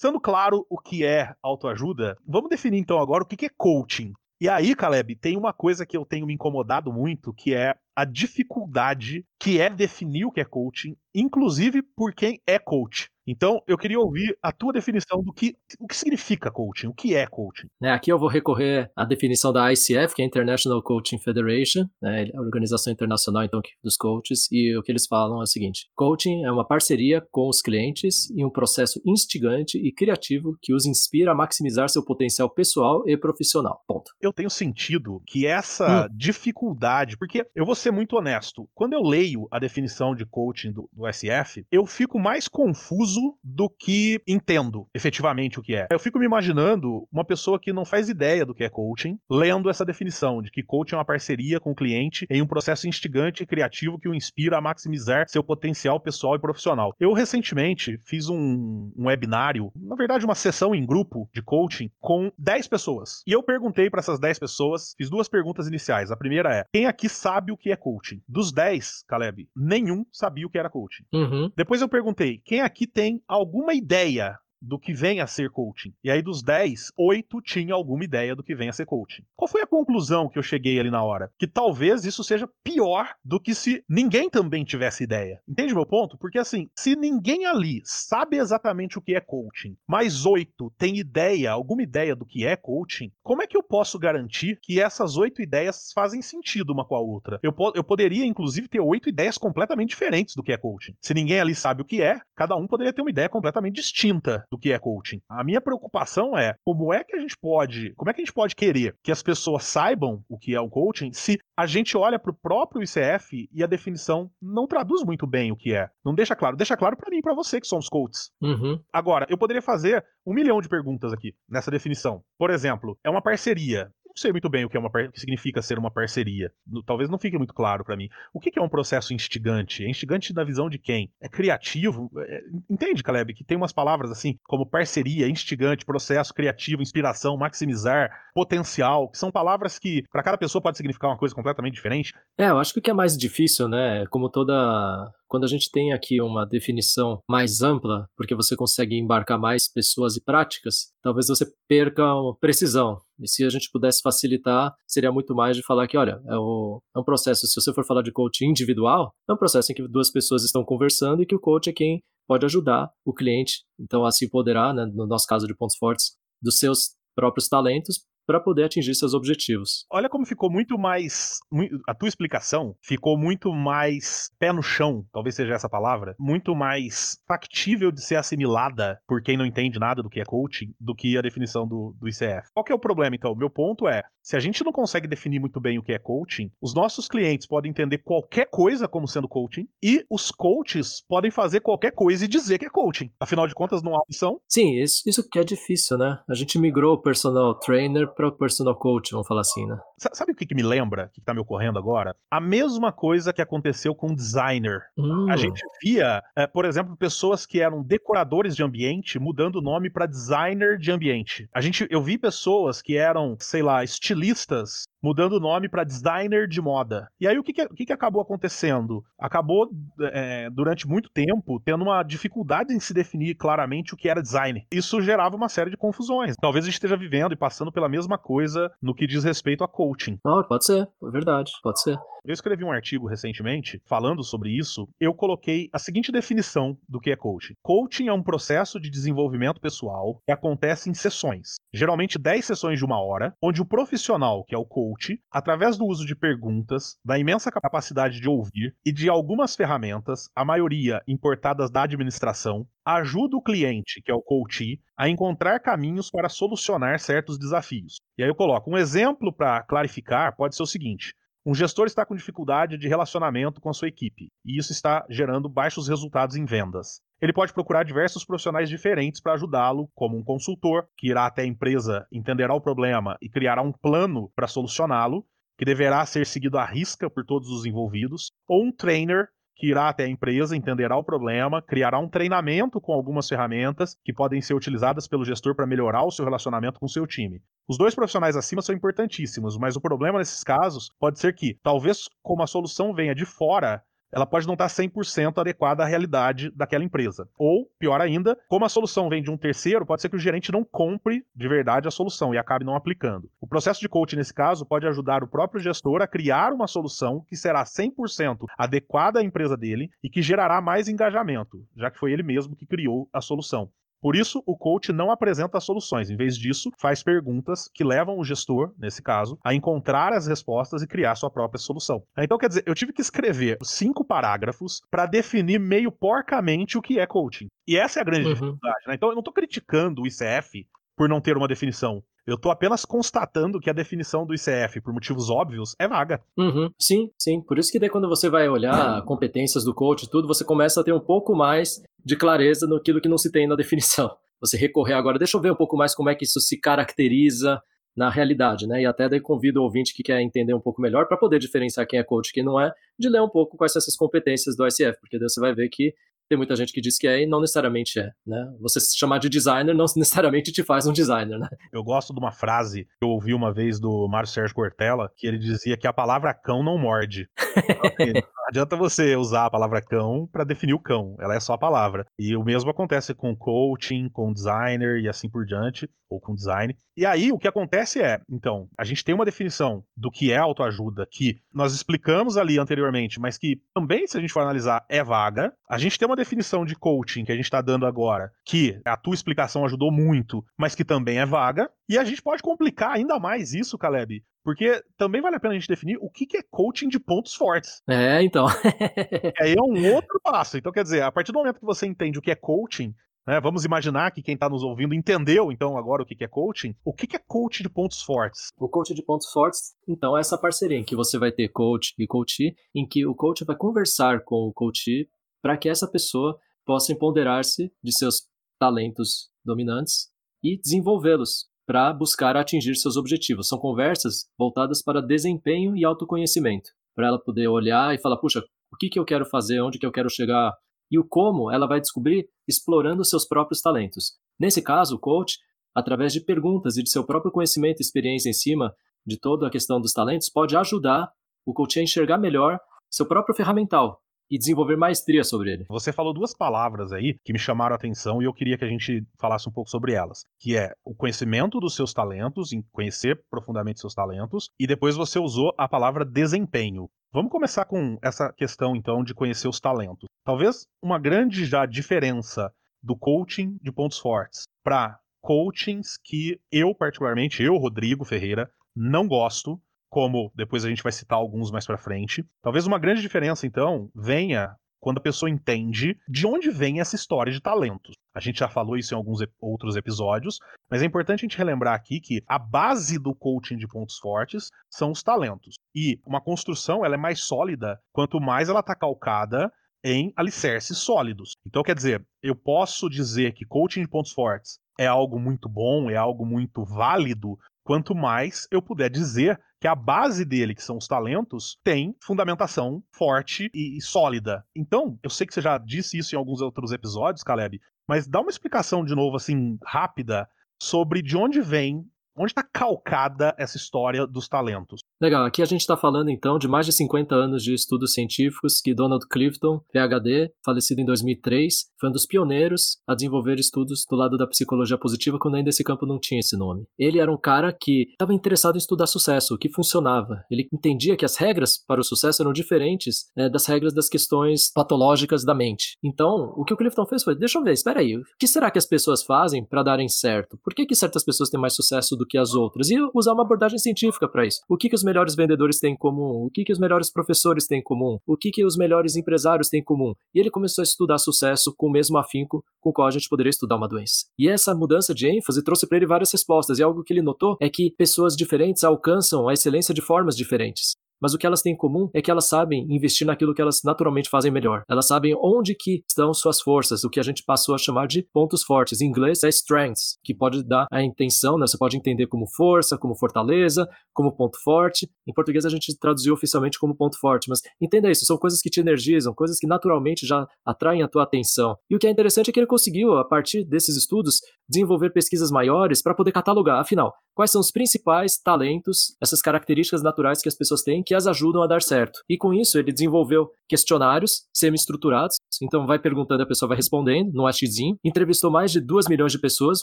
Estando claro o que é autoajuda, vamos definir então agora o que é coaching. E aí, Caleb, tem uma coisa que eu tenho me incomodado muito, que é a dificuldade que é definir o que é coaching, inclusive por quem é coach. Então, eu queria ouvir a tua definição do que, o que significa coaching, o que é coaching. É, aqui eu vou recorrer à definição da ICF, que é a International Coaching Federation, né, a organização internacional então dos coaches, e o que eles falam é o seguinte: coaching é uma parceria com os clientes e um processo instigante e criativo que os inspira a maximizar seu potencial pessoal e profissional. Ponto. Eu tenho sentido que essa hum. dificuldade, porque eu vou ser muito honesto, quando eu leio a definição de coaching do, do SF, eu fico mais confuso do que entendo efetivamente o que é. Eu fico me imaginando uma pessoa que não faz ideia do que é coaching, lendo essa definição de que coaching é uma parceria com o cliente em um processo instigante e criativo que o inspira a maximizar seu potencial pessoal e profissional. Eu recentemente fiz um, um webinário, na verdade uma sessão em grupo de coaching com 10 pessoas. E eu perguntei para essas 10 pessoas, fiz duas perguntas iniciais. A primeira é: quem aqui sabe o que é coaching? Dos 10, Caleb, nenhum sabia o que era coaching. Uhum. Depois eu perguntei: quem aqui tem tem alguma ideia do que vem a ser coaching. E aí dos 10, 8 tinham alguma ideia do que vem a ser coaching. Qual foi a conclusão que eu cheguei ali na hora? Que talvez isso seja pior do que se ninguém também tivesse ideia. Entende meu ponto? Porque assim, se ninguém ali sabe exatamente o que é coaching, mas 8 tem ideia, alguma ideia do que é coaching, como é que eu posso garantir que essas oito ideias fazem sentido uma com a outra? Eu, po eu poderia, inclusive, ter oito ideias completamente diferentes do que é coaching. Se ninguém ali sabe o que é, cada um poderia ter uma ideia completamente distinta do que é coaching. A minha preocupação é como é que a gente pode, como é que a gente pode querer que as pessoas saibam o que é o coaching se a gente olha para o próprio ICF e a definição não traduz muito bem o que é. Não deixa claro. Deixa claro para mim e para você que somos coaches. Uhum. Agora, eu poderia fazer um milhão de perguntas aqui nessa definição. Por exemplo, é uma parceria não sei muito bem o que, é uma, o que significa ser uma parceria. Talvez não fique muito claro para mim. O que, é um processo instigante? É instigante na visão de quem? É criativo? É, entende, Caleb, que tem umas palavras assim como parceria, instigante, processo criativo, inspiração, maximizar, potencial, que são palavras que para cada pessoa pode significar uma coisa completamente diferente. É, eu acho que o que é mais difícil, né, como toda quando a gente tem aqui uma definição mais ampla, porque você consegue embarcar mais pessoas e práticas, talvez você perca precisão. E se a gente pudesse facilitar, seria muito mais de falar que, olha, é, o, é um processo, se você for falar de coaching individual, é um processo em que duas pessoas estão conversando e que o coach é quem pode ajudar o cliente, então, a se empoderar, né, no nosso caso de pontos fortes, dos seus próprios talentos para poder atingir seus objetivos. Olha como ficou muito mais. A tua explicação ficou muito mais pé no chão, talvez seja essa palavra, muito mais factível de ser assimilada por quem não entende nada do que é coaching do que a definição do, do ICF. Qual que é o problema, então? Meu ponto é: se a gente não consegue definir muito bem o que é coaching, os nossos clientes podem entender qualquer coisa como sendo coaching e os coaches podem fazer qualquer coisa e dizer que é coaching. Afinal de contas, não há opção. Sim, isso, isso que é difícil, né? A gente migrou o personal trainer para o personal coach, vamos falar assim, né? Sabe o que, que me lembra, que está me ocorrendo agora? A mesma coisa que aconteceu com designer. Hum. A gente via, é, por exemplo, pessoas que eram decoradores de ambiente mudando o nome para designer de ambiente. A gente, eu vi pessoas que eram, sei lá, estilistas mudando o nome para designer de moda. E aí o que, que, o que, que acabou acontecendo? Acabou, é, durante muito tempo, tendo uma dificuldade em se definir claramente o que era design. Isso gerava uma série de confusões. Talvez a gente esteja vivendo e passando pela mesma coisa no que diz respeito a coaching. Pode ser, é verdade, pode ser. Eu escrevi um artigo recentemente falando sobre isso. Eu coloquei a seguinte definição do que é coaching: coaching é um processo de desenvolvimento pessoal que acontece em sessões, geralmente 10 sessões de uma hora, onde o profissional, que é o coach, através do uso de perguntas, da imensa capacidade de ouvir e de algumas ferramentas, a maioria importadas da administração, ajuda o cliente, que é o coach, a encontrar caminhos para solucionar certos desafios. E aí eu coloco um exemplo para clarificar, pode ser o seguinte: um gestor está com dificuldade de relacionamento com a sua equipe, e isso está gerando baixos resultados em vendas. Ele pode procurar diversos profissionais diferentes para ajudá-lo, como um consultor, que irá até a empresa, entenderá o problema e criará um plano para solucioná-lo, que deverá ser seguido à risca por todos os envolvidos, ou um trainer, que irá até a empresa, entenderá o problema, criará um treinamento com algumas ferramentas que podem ser utilizadas pelo gestor para melhorar o seu relacionamento com o seu time. Os dois profissionais acima são importantíssimos, mas o problema nesses casos pode ser que, talvez como a solução venha de fora, ela pode não estar 100% adequada à realidade daquela empresa. Ou, pior ainda, como a solução vem de um terceiro, pode ser que o gerente não compre de verdade a solução e acabe não aplicando. O processo de coaching, nesse caso, pode ajudar o próprio gestor a criar uma solução que será 100% adequada à empresa dele e que gerará mais engajamento, já que foi ele mesmo que criou a solução. Por isso, o coach não apresenta soluções. Em vez disso, faz perguntas que levam o gestor, nesse caso, a encontrar as respostas e criar sua própria solução. Então, quer dizer, eu tive que escrever cinco parágrafos para definir meio porcamente o que é coaching. E essa é a grande uhum. dificuldade. Né? Então, eu não estou criticando o ICF por não ter uma definição. Eu estou apenas constatando que a definição do ICF, por motivos óbvios, é vaga. Uhum, sim, sim. Por isso que daí quando você vai olhar competências do coach e tudo, você começa a ter um pouco mais de clareza naquilo que não se tem na definição. Você recorrer agora, deixa eu ver um pouco mais como é que isso se caracteriza na realidade, né? E até daí convido o ouvinte que quer entender um pouco melhor para poder diferenciar quem é coach e quem não é, de ler um pouco quais são essas competências do ICF, porque daí você vai ver que tem muita gente que diz que é e não necessariamente é, né? Você se chamar de designer não necessariamente te faz um designer, né? Eu gosto de uma frase que eu ouvi uma vez do Mário Sérgio Cortella, que ele dizia que a palavra cão não morde. adianta você usar a palavra cão para definir o cão, ela é só a palavra. E o mesmo acontece com coaching, com designer e assim por diante, ou com design. E aí o que acontece é, então, a gente tem uma definição do que é autoajuda que nós explicamos ali anteriormente, mas que também, se a gente for analisar, é vaga. A gente tem uma definição de coaching que a gente está dando agora, que a tua explicação ajudou muito, mas que também é vaga. E a gente pode complicar ainda mais isso, Caleb, porque também vale a pena a gente definir o que, é coaching de pontos fortes. É, então. Aí é um outro passo. Então, quer dizer, a partir do momento que você entende o que é coaching, né, vamos imaginar que quem está nos ouvindo entendeu, então, agora o que, é coaching. O que, é coaching de pontos fortes? O coaching de pontos fortes, então, é essa parceria em que você vai ter coach e coachee, em que o coach vai conversar com o coachee para que essa pessoa possa empoderar-se de seus talentos dominantes e desenvolvê-los para buscar atingir seus objetivos. São conversas voltadas para desempenho e autoconhecimento, para ela poder olhar e falar, puxa, o que, que eu quero fazer, onde que eu quero chegar, e o como ela vai descobrir explorando seus próprios talentos. Nesse caso, o coach, através de perguntas e de seu próprio conhecimento e experiência em cima de toda a questão dos talentos, pode ajudar o coach a enxergar melhor seu próprio ferramental, e desenvolver maestria sobre ele. Você falou duas palavras aí que me chamaram a atenção e eu queria que a gente falasse um pouco sobre elas, que é o conhecimento dos seus talentos, em conhecer profundamente seus talentos, e depois você usou a palavra desempenho. Vamos começar com essa questão então de conhecer os talentos. Talvez uma grande já diferença do coaching de pontos fortes para coachings que eu particularmente, eu Rodrigo Ferreira, não gosto como depois a gente vai citar alguns mais para frente. Talvez uma grande diferença, então, venha quando a pessoa entende de onde vem essa história de talentos. A gente já falou isso em alguns outros episódios, mas é importante a gente relembrar aqui que a base do coaching de pontos fortes são os talentos. E uma construção ela é mais sólida quanto mais ela está calcada em alicerces sólidos. Então, quer dizer, eu posso dizer que coaching de pontos fortes é algo muito bom, é algo muito válido, quanto mais eu puder dizer que a base dele, que são os talentos, tem fundamentação forte e, e sólida. Então, eu sei que você já disse isso em alguns outros episódios, Caleb, mas dá uma explicação de novo, assim, rápida, sobre de onde vem Onde está calcada essa história dos talentos? Legal, aqui a gente está falando então de mais de 50 anos de estudos científicos que Donald Clifton, PhD, falecido em 2003, foi um dos pioneiros a desenvolver estudos do lado da psicologia positiva quando ainda esse campo não tinha esse nome. Ele era um cara que estava interessado em estudar sucesso, o que funcionava. Ele entendia que as regras para o sucesso eram diferentes é, das regras das questões patológicas da mente. Então, o que o Clifton fez foi: deixa eu ver, espera aí, o que será que as pessoas fazem para darem certo? Por que, que certas pessoas têm mais sucesso do que as outras? E usar uma abordagem científica para isso. O que, que os melhores vendedores têm em comum? O que, que os melhores professores têm em comum? O que, que os melhores empresários têm em comum? E ele começou a estudar sucesso com o mesmo afinco com o qual a gente poderia estudar uma doença. E essa mudança de ênfase trouxe para ele várias respostas. E algo que ele notou é que pessoas diferentes alcançam a excelência de formas diferentes mas o que elas têm em comum é que elas sabem investir naquilo que elas naturalmente fazem melhor. Elas sabem onde que estão suas forças, o que a gente passou a chamar de pontos fortes. Em inglês é strengths, que pode dar a intenção, né? Você pode entender como força, como fortaleza, como ponto forte. Em português a gente traduziu oficialmente como ponto forte, mas entenda isso, são coisas que te energizam, coisas que naturalmente já atraem a tua atenção. E o que é interessante é que ele conseguiu, a partir desses estudos, desenvolver pesquisas maiores para poder catalogar, afinal, quais são os principais talentos, essas características naturais que as pessoas têm que as ajudam a dar certo. E com isso, ele desenvolveu questionários semi-estruturados, então vai perguntando, a pessoa vai respondendo no AXIM, entrevistou mais de 2 milhões de pessoas,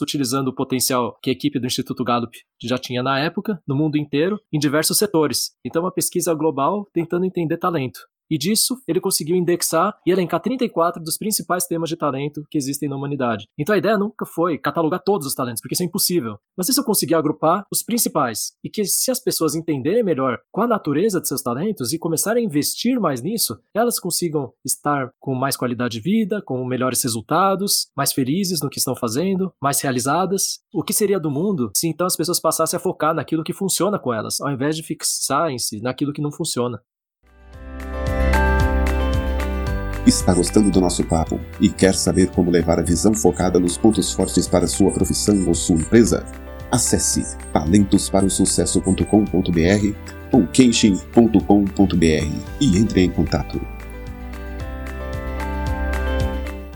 utilizando o potencial que a equipe do Instituto Gallup já tinha na época, no mundo inteiro, em diversos setores. Então, uma pesquisa global tentando entender talento. E disso, ele conseguiu indexar e elencar 34 dos principais temas de talento que existem na humanidade. Então a ideia nunca foi catalogar todos os talentos, porque isso é impossível. Mas isso eu consegui agrupar os principais. E que se as pessoas entenderem melhor qual a natureza de seus talentos e começarem a investir mais nisso, elas consigam estar com mais qualidade de vida, com melhores resultados, mais felizes no que estão fazendo, mais realizadas. O que seria do mundo se então as pessoas passassem a focar naquilo que funciona com elas, ao invés de fixarem-se naquilo que não funciona? Está gostando do nosso papo e quer saber como levar a visão focada nos pontos fortes para sua profissão ou sua empresa? Acesse talentosparosucesso.com.br ou kenshin.com.br e entre em contato.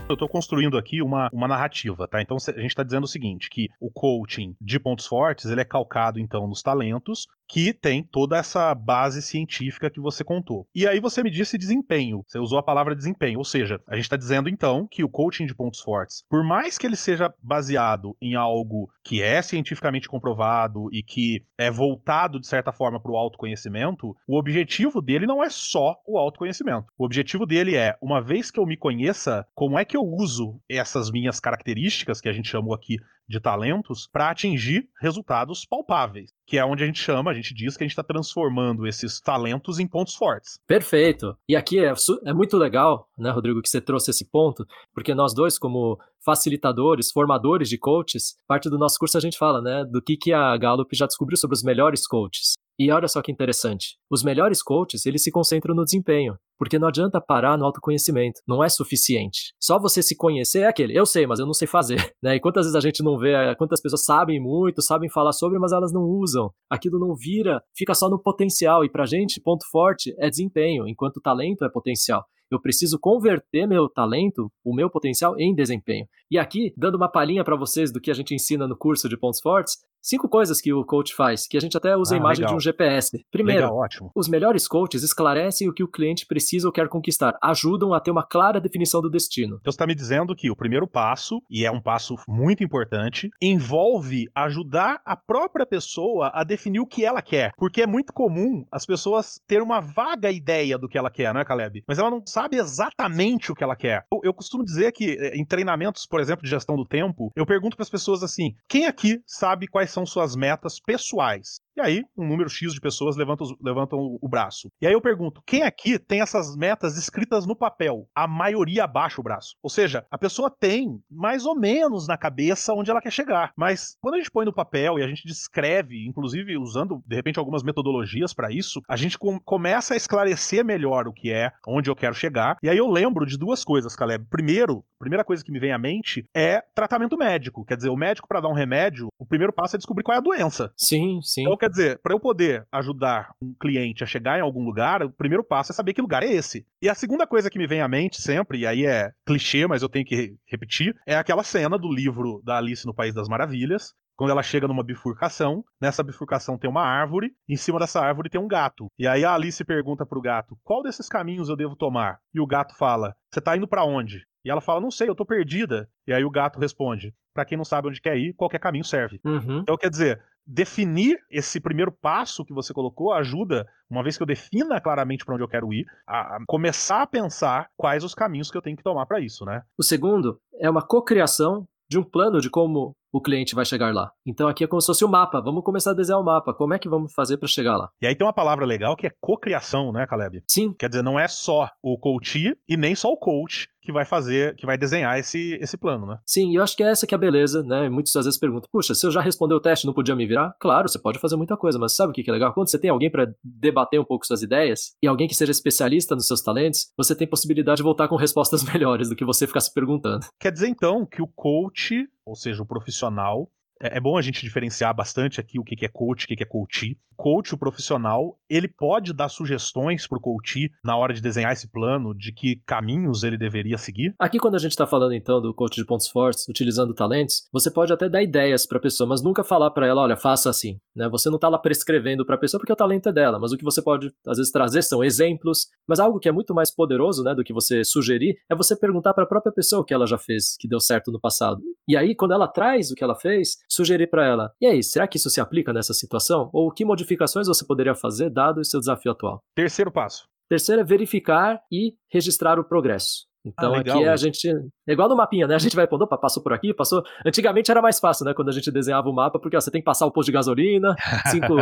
Eu estou construindo aqui uma, uma narrativa, tá? Então a gente está dizendo o seguinte, que o coaching de pontos fortes, ele é calcado então nos talentos, que tem toda essa base científica que você contou. E aí você me disse desempenho. Você usou a palavra desempenho, ou seja, a gente está dizendo então que o coaching de pontos fortes, por mais que ele seja baseado em algo que é cientificamente comprovado e que é voltado de certa forma para o autoconhecimento, o objetivo dele não é só o autoconhecimento. O objetivo dele é, uma vez que eu me conheça, como é que eu uso essas minhas características que a gente chamou aqui de talentos para atingir resultados palpáveis, que é onde a gente chama, a gente diz que a gente está transformando esses talentos em pontos fortes. Perfeito. E aqui é, é muito legal, né, Rodrigo, que você trouxe esse ponto, porque nós dois, como facilitadores, formadores de coaches, parte do nosso curso a gente fala, né, do que, que a Gallup já descobriu sobre os melhores coaches. E olha só que interessante. Os melhores coaches, eles se concentram no desempenho, porque não adianta parar no autoconhecimento, não é suficiente. Só você se conhecer é aquele, eu sei, mas eu não sei fazer, né? E quantas vezes a gente não vê, quantas pessoas sabem muito, sabem falar sobre, mas elas não usam. Aquilo não vira, fica só no potencial e pra gente, ponto forte é desempenho, enquanto talento é potencial. Eu preciso converter meu talento, o meu potencial, em desempenho. E aqui, dando uma palhinha para vocês do que a gente ensina no curso de pontos fortes, cinco coisas que o coach faz, que a gente até usa ah, a imagem legal. de um GPS. Primeiro, legal, os melhores coaches esclarecem o que o cliente precisa ou quer conquistar, ajudam a ter uma clara definição do destino. Então você está me dizendo que o primeiro passo, e é um passo muito importante, envolve ajudar a própria pessoa a definir o que ela quer. Porque é muito comum as pessoas ter uma vaga ideia do que ela quer, não é, Caleb? Mas ela não sabe exatamente o que ela quer. Eu, eu costumo dizer que eh, em treinamentos, por exemplo, de gestão do tempo, eu pergunto para as pessoas assim: quem aqui sabe quais são suas metas pessoais. E aí, um número X de pessoas levantam, levantam o braço. E aí eu pergunto: quem aqui tem essas metas escritas no papel? A maioria abaixa o braço. Ou seja, a pessoa tem mais ou menos na cabeça onde ela quer chegar. Mas quando a gente põe no papel e a gente descreve, inclusive usando de repente algumas metodologias para isso, a gente com começa a esclarecer melhor o que é, onde eu quero chegar. E aí eu lembro de duas coisas, Caleb. Primeiro, a primeira coisa que me vem à mente é tratamento médico. Quer dizer, o médico, para dar um remédio, o primeiro passo é descobrir qual é a doença. Sim, sim. Então, quer dizer, para eu poder ajudar um cliente a chegar em algum lugar, o primeiro passo é saber que lugar é esse. E a segunda coisa que me vem à mente sempre, e aí é clichê, mas eu tenho que repetir, é aquela cena do livro da Alice no País das Maravilhas, quando ela chega numa bifurcação, nessa bifurcação tem uma árvore, em cima dessa árvore tem um gato. E aí a Alice pergunta pro gato: "Qual desses caminhos eu devo tomar?" E o gato fala: "Você tá indo para onde?" E ela fala: "Não sei, eu tô perdida." E aí o gato responde: "Para quem não sabe onde quer ir, qualquer caminho serve." Uhum. Então quer dizer, definir esse primeiro passo que você colocou ajuda, uma vez que eu defina claramente para onde eu quero ir, a, começar a pensar quais os caminhos que eu tenho que tomar para isso, né? O segundo é uma cocriação de um plano de como o cliente vai chegar lá. Então aqui é como se fosse o um mapa. Vamos começar a desenhar o um mapa. Como é que vamos fazer para chegar lá? E aí tem uma palavra legal que é cocriação, né, Caleb? Sim. Quer dizer, não é só o coach e nem só o coach que vai fazer, que vai desenhar esse, esse plano, né? Sim, eu acho que é essa que é a beleza, né? Muitas vezes perguntam, puxa, se eu já respondeu o teste, não podia me virar? Claro, você pode fazer muita coisa, mas sabe o que é legal? Quando você tem alguém para debater um pouco suas ideias e alguém que seja especialista nos seus talentos, você tem possibilidade de voltar com respostas melhores do que você ficar se perguntando. Quer dizer então que o coach, ou seja, o profissional, é, é bom a gente diferenciar bastante aqui o que é coach, o que é coach. Coach, o profissional, ele pode dar sugestões para o coach na hora de desenhar esse plano, de que caminhos ele deveria seguir? Aqui, quando a gente está falando então do coach de pontos fortes, utilizando talentos, você pode até dar ideias para a pessoa, mas nunca falar para ela, olha, faça assim. Né? Você não está lá prescrevendo para a pessoa porque o talento é dela, mas o que você pode às vezes trazer são exemplos. Mas algo que é muito mais poderoso né, do que você sugerir é você perguntar para a própria pessoa o que ela já fez, que deu certo no passado. E aí, quando ela traz o que ela fez, sugerir para ela: e aí, será que isso se aplica nessa situação? Ou que modificações você poderia fazer dado o seu desafio atual? Terceiro passo. Terceiro é verificar e registrar o progresso. Então ah, aqui a gente. É igual no mapinha, né? A gente vai pondo, opa, passou por aqui, passou. Antigamente era mais fácil, né? Quando a gente desenhava o mapa, porque ó, você tem que passar o posto de gasolina, cinco,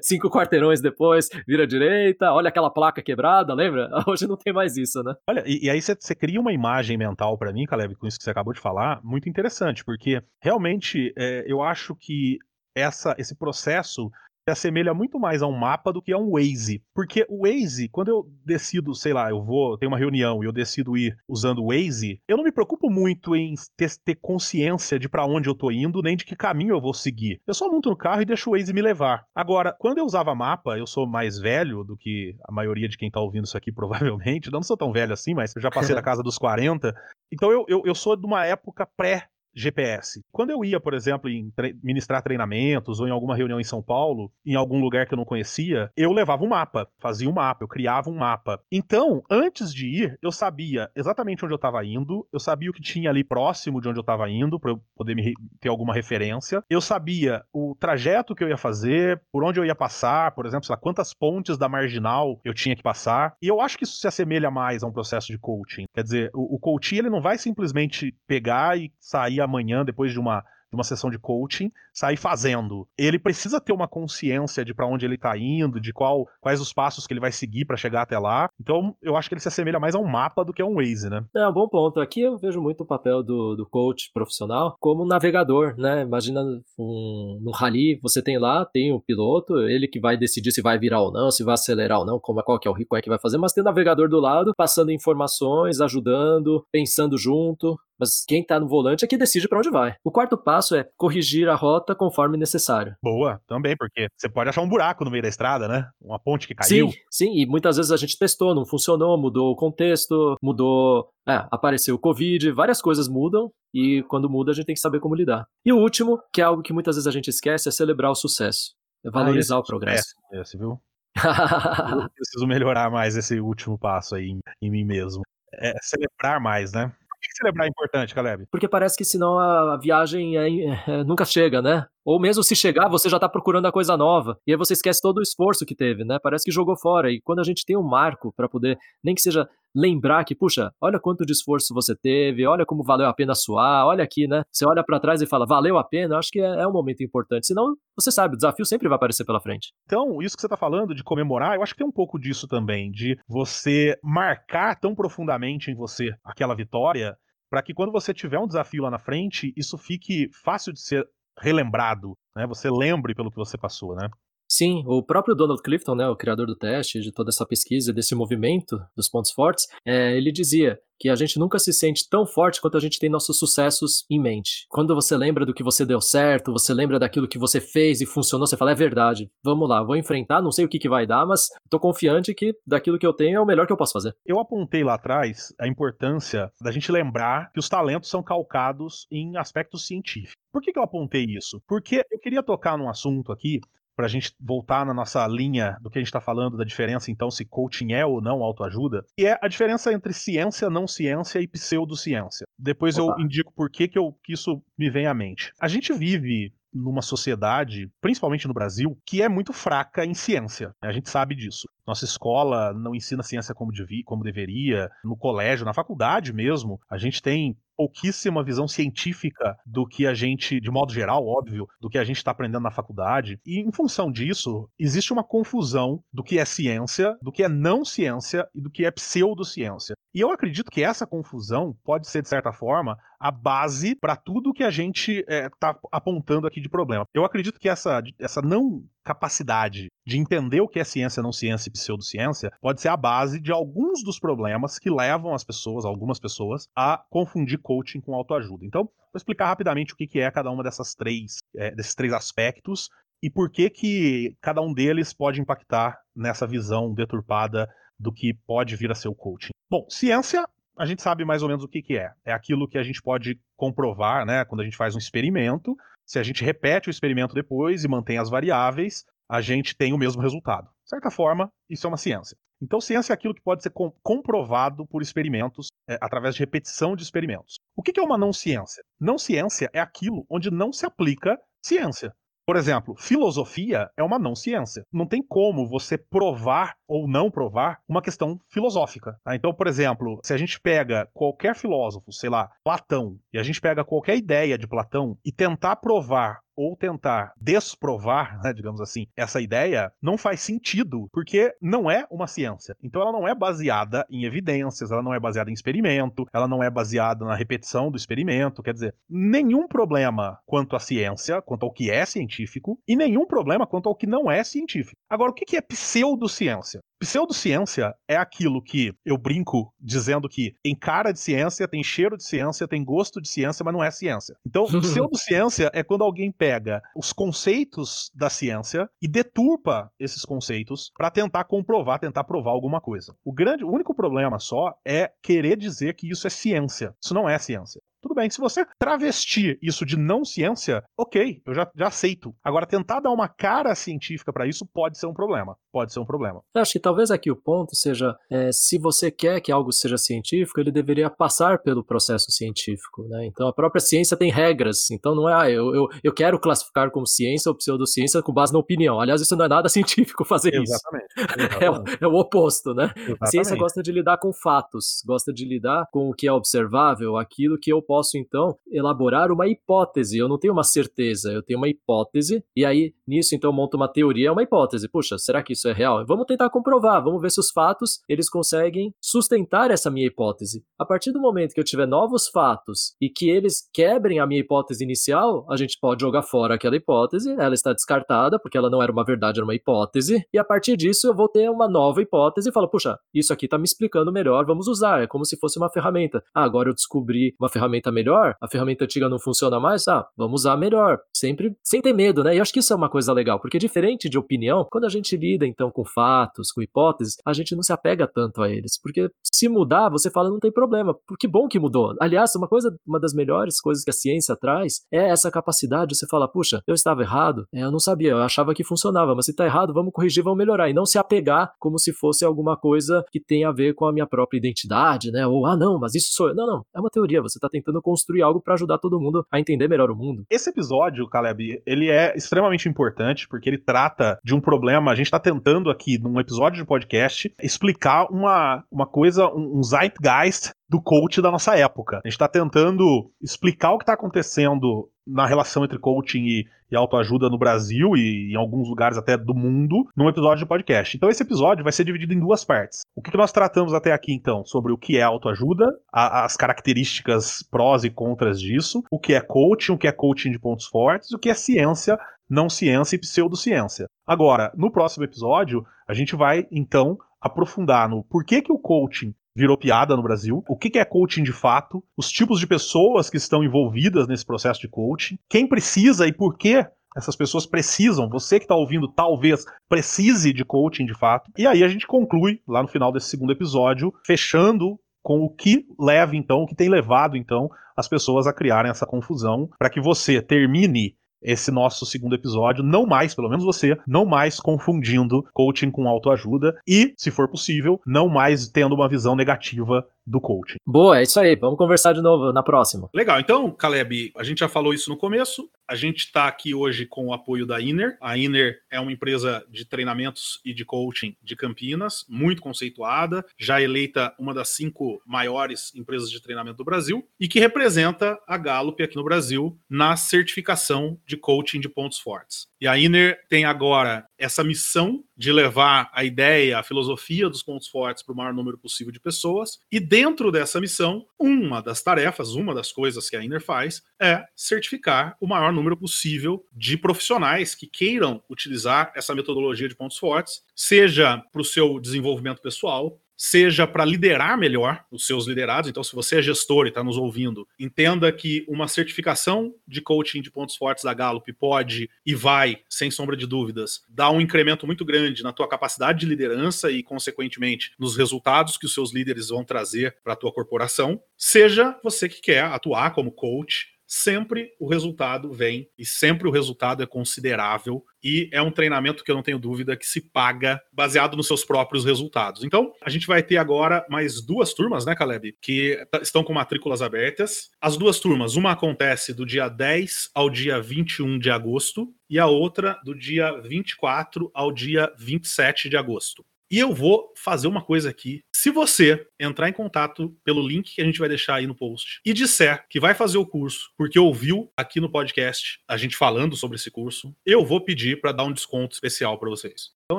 cinco quarteirões depois, vira direita, olha aquela placa quebrada, lembra? Hoje não tem mais isso, né? Olha, e, e aí você, você cria uma imagem mental para mim, Caleb, com isso que você acabou de falar, muito interessante, porque realmente é, eu acho que essa, esse processo se assemelha muito mais a um mapa do que a um Waze. Porque o Waze, quando eu decido, sei lá, eu vou ter uma reunião e eu decido ir usando o Waze, eu não me preocupo muito em ter, ter consciência de para onde eu tô indo, nem de que caminho eu vou seguir. Eu só monto no carro e deixo o Waze me levar. Agora, quando eu usava mapa, eu sou mais velho do que a maioria de quem tá ouvindo isso aqui, provavelmente. Não sou tão velho assim, mas eu já passei da casa dos 40. Então eu, eu, eu sou de uma época pré GPS. Quando eu ia, por exemplo, em tre ministrar treinamentos ou em alguma reunião em São Paulo, em algum lugar que eu não conhecia, eu levava um mapa, fazia um mapa, eu criava um mapa. Então, antes de ir, eu sabia exatamente onde eu estava indo, eu sabia o que tinha ali próximo de onde eu estava indo, para eu poder ter alguma referência. Eu sabia o trajeto que eu ia fazer, por onde eu ia passar, por exemplo, lá, quantas pontes da marginal eu tinha que passar. E eu acho que isso se assemelha mais a um processo de coaching. Quer dizer, o, o coaching ele não vai simplesmente pegar e sair amanhã depois de uma de uma sessão de coaching, sair fazendo. Ele precisa ter uma consciência de para onde ele está indo, de qual, quais os passos que ele vai seguir para chegar até lá. Então, eu acho que ele se assemelha mais a um mapa do que a um Waze, né? É um bom ponto. Aqui eu vejo muito o papel do, do coach profissional como navegador, né? Imagina um, no rally, você tem lá, tem o piloto, ele que vai decidir se vai virar ou não, se vai acelerar ou não, como, qual que é o rico é que vai fazer, mas tem o navegador do lado, passando informações, ajudando, pensando junto, mas quem está no volante é que decide para onde vai. O quarto passo é corrigir a rota conforme necessário. Boa, também, porque você pode achar um buraco no meio da estrada, né? Uma ponte que caiu. Sim, sim, e muitas vezes a gente testou, não funcionou, mudou o contexto, mudou. É, apareceu o Covid, várias coisas mudam e quando muda a gente tem que saber como lidar. E o último, que é algo que muitas vezes a gente esquece, é celebrar o sucesso. É valorizar ah, o progresso. É, esse, viu? Eu preciso melhorar mais esse último passo aí em, em mim mesmo. É celebrar mais, né? Que celebrar é importante, Caleb? Porque parece que senão a viagem é, é, nunca chega, né? Ou mesmo se chegar, você já tá procurando a coisa nova. E aí você esquece todo o esforço que teve, né? Parece que jogou fora. E quando a gente tem um marco para poder, nem que seja lembrar que, puxa, olha quanto de esforço você teve, olha como valeu a pena suar, olha aqui, né? Você olha para trás e fala, valeu a pena, acho que é, é, um momento importante. Senão, você sabe, o desafio sempre vai aparecer pela frente. Então, isso que você tá falando de comemorar, eu acho que tem um pouco disso também, de você marcar tão profundamente em você aquela vitória para que quando você tiver um desafio lá na frente, isso fique fácil de ser relembrado, né? Você lembre pelo que você passou, né? Sim, o próprio Donald Clifton, né, o criador do teste, de toda essa pesquisa, desse movimento dos pontos fortes, é, ele dizia que a gente nunca se sente tão forte quanto a gente tem nossos sucessos em mente. Quando você lembra do que você deu certo, você lembra daquilo que você fez e funcionou, você fala, é verdade, vamos lá, vou enfrentar, não sei o que, que vai dar, mas estou confiante que daquilo que eu tenho é o melhor que eu posso fazer. Eu apontei lá atrás a importância da gente lembrar que os talentos são calcados em aspectos científicos. Por que, que eu apontei isso? Porque eu queria tocar num assunto aqui para a gente voltar na nossa linha do que a gente está falando da diferença, então, se coaching é ou não autoajuda, e é a diferença entre ciência, não ciência e pseudociência. Depois Opa. eu indico por que, que, eu, que isso me vem à mente. A gente vive numa sociedade, principalmente no Brasil, que é muito fraca em ciência. A gente sabe disso. Nossa escola não ensina ciência como, devia, como deveria. No colégio, na faculdade mesmo, a gente tem pouquíssima visão científica do que a gente, de modo geral, óbvio, do que a gente está aprendendo na faculdade. E em função disso, existe uma confusão do que é ciência, do que é não ciência e do que é pseudociência. E eu acredito que essa confusão pode ser, de certa forma, a base para tudo que a gente está é, apontando aqui de problema. Eu acredito que essa, essa não capacidade de entender o que é ciência, não ciência e pseudociência pode ser a base de alguns dos problemas que levam as pessoas, algumas pessoas, a confundir coaching com autoajuda. Então, vou explicar rapidamente o que é cada uma dessas três, é, desses três aspectos e por que que cada um deles pode impactar nessa visão deturpada do que pode vir a ser o coaching. Bom, ciência a gente sabe mais ou menos o que, que é. É aquilo que a gente pode comprovar, né? Quando a gente faz um experimento, se a gente repete o experimento depois e mantém as variáveis, a gente tem o mesmo resultado. De certa forma, isso é uma ciência. Então, ciência é aquilo que pode ser comprovado por experimentos, é, através de repetição de experimentos. O que, que é uma não ciência? Não ciência é aquilo onde não se aplica ciência. Por exemplo, filosofia é uma não ciência. Não tem como você provar ou não provar uma questão filosófica. Tá? Então, por exemplo, se a gente pega qualquer filósofo, sei lá, Platão, e a gente pega qualquer ideia de Platão e tentar provar ou tentar desprovar, né, digamos assim, essa ideia, não faz sentido, porque não é uma ciência. Então ela não é baseada em evidências, ela não é baseada em experimento, ela não é baseada na repetição do experimento, quer dizer, nenhum problema quanto à ciência, quanto ao que é científico, e nenhum problema quanto ao que não é científico. Agora, o que é pseudociência? Pseudociência é aquilo que eu brinco dizendo que tem cara de ciência, tem cheiro de ciência, tem gosto de ciência, mas não é ciência. Então, pseudociência é quando alguém pega os conceitos da ciência e deturpa esses conceitos para tentar comprovar, tentar provar alguma coisa. O grande, o único problema só é querer dizer que isso é ciência. Isso não é ciência. Tudo bem. Se você travestir isso de não ciência, ok, eu já, já aceito. Agora, tentar dar uma cara científica para isso pode ser um problema. Pode ser um problema. Eu acho que talvez aqui o ponto seja, é, se você quer que algo seja científico, ele deveria passar pelo processo científico, né? Então a própria ciência tem regras, então não é, ah, eu, eu, eu quero classificar como ciência ou pseudociência com base na opinião. Aliás, isso não é nada científico fazer Exatamente. isso. Exatamente. É, o, é, o, oposto, né? Exatamente. A ciência gosta de lidar com fatos, gosta de lidar com o que é observável, aquilo que eu posso então elaborar uma hipótese. Eu não tenho uma certeza, eu tenho uma hipótese, e aí nisso então monto uma teoria, uma hipótese. Puxa, será que isso é real? Vamos tentar comprovar, vamos ver se os fatos eles conseguem sustentar essa minha hipótese. A partir do momento que eu tiver novos fatos e que eles quebrem a minha hipótese inicial, a gente pode jogar fora aquela hipótese, ela está descartada porque ela não era uma verdade, era uma hipótese, e a partir disso eu vou ter uma nova hipótese e falo, puxa, isso aqui está me explicando melhor, vamos usar, é como se fosse uma ferramenta. Ah, agora eu descobri uma ferramenta melhor, a ferramenta antiga não funciona mais, ah, vamos usar melhor, sempre sem ter medo, né? E eu acho que isso é uma coisa legal, porque diferente de opinião, quando a gente lida então com fatos, com hipóteses, a gente não se apega tanto a eles, porque se mudar, você fala não tem problema, porque bom que mudou. Aliás, uma coisa, uma das melhores coisas que a ciência traz é essa capacidade de você falar, puxa, eu estava errado, é, eu não sabia, eu achava que funcionava, mas se está errado, vamos corrigir, vamos melhorar e não se apegar como se fosse alguma coisa que tem a ver com a minha própria identidade, né? Ou ah, não, mas isso sou eu. Não, não, é uma teoria, você está tentando construir algo para ajudar todo mundo a entender melhor o mundo. Esse episódio, Caleb, ele é extremamente importante porque ele trata de um problema, a gente está tentando aqui num episódio de podcast explicar uma, uma coisa, um, um zeitgeist do coach da nossa época. A gente está tentando explicar o que está acontecendo na relação entre coaching e, e autoajuda no Brasil e em alguns lugares até do mundo num episódio de podcast. Então esse episódio vai ser dividido em duas partes. O que, que nós tratamos até aqui então sobre o que é autoajuda, a, as características prós e contras disso, o que é coaching, o que é coaching de pontos fortes, o que é ciência, não ciência e pseudociência. Agora, no próximo episódio, a gente vai então aprofundar no porquê que o coaching virou piada no Brasil, o que é coaching de fato, os tipos de pessoas que estão envolvidas nesse processo de coaching, quem precisa e por que essas pessoas precisam, você que está ouvindo talvez precise de coaching de fato. E aí a gente conclui lá no final desse segundo episódio, fechando com o que leva então, o que tem levado então as pessoas a criarem essa confusão, para que você termine esse nosso segundo episódio, não mais, pelo menos você, não mais confundindo coaching com autoajuda e, se for possível, não mais tendo uma visão negativa do coaching. Boa, é isso aí. Vamos conversar de novo na próxima. Legal. Então, Caleb, a gente já falou isso no começo. A gente está aqui hoje com o apoio da Inner. A Inner é uma empresa de treinamentos e de coaching de Campinas, muito conceituada, já eleita uma das cinco maiores empresas de treinamento do Brasil e que representa a Gallup aqui no Brasil na certificação de coaching de pontos fortes. E a Inner tem agora essa missão de levar a ideia, a filosofia dos pontos fortes para o maior número possível de pessoas. E dentro dessa missão, uma das tarefas, uma das coisas que a Inner faz é certificar o maior número possível de profissionais que queiram utilizar essa metodologia de pontos fortes, seja para o seu desenvolvimento pessoal, seja para liderar melhor os seus liderados. Então, se você é gestor e está nos ouvindo, entenda que uma certificação de coaching de pontos fortes da Gallup pode e vai, sem sombra de dúvidas, dar um incremento muito grande na tua capacidade de liderança e, consequentemente, nos resultados que os seus líderes vão trazer para a tua corporação. Seja você que quer atuar como coach sempre o resultado vem e sempre o resultado é considerável e é um treinamento que eu não tenho dúvida que se paga baseado nos seus próprios resultados. Então, a gente vai ter agora mais duas turmas, né, Caleb, que estão com matrículas abertas. As duas turmas, uma acontece do dia 10 ao dia 21 de agosto e a outra do dia 24 ao dia 27 de agosto. E eu vou fazer uma coisa aqui. Se você entrar em contato pelo link que a gente vai deixar aí no post e disser que vai fazer o curso porque ouviu aqui no podcast a gente falando sobre esse curso, eu vou pedir para dar um desconto especial para vocês. Então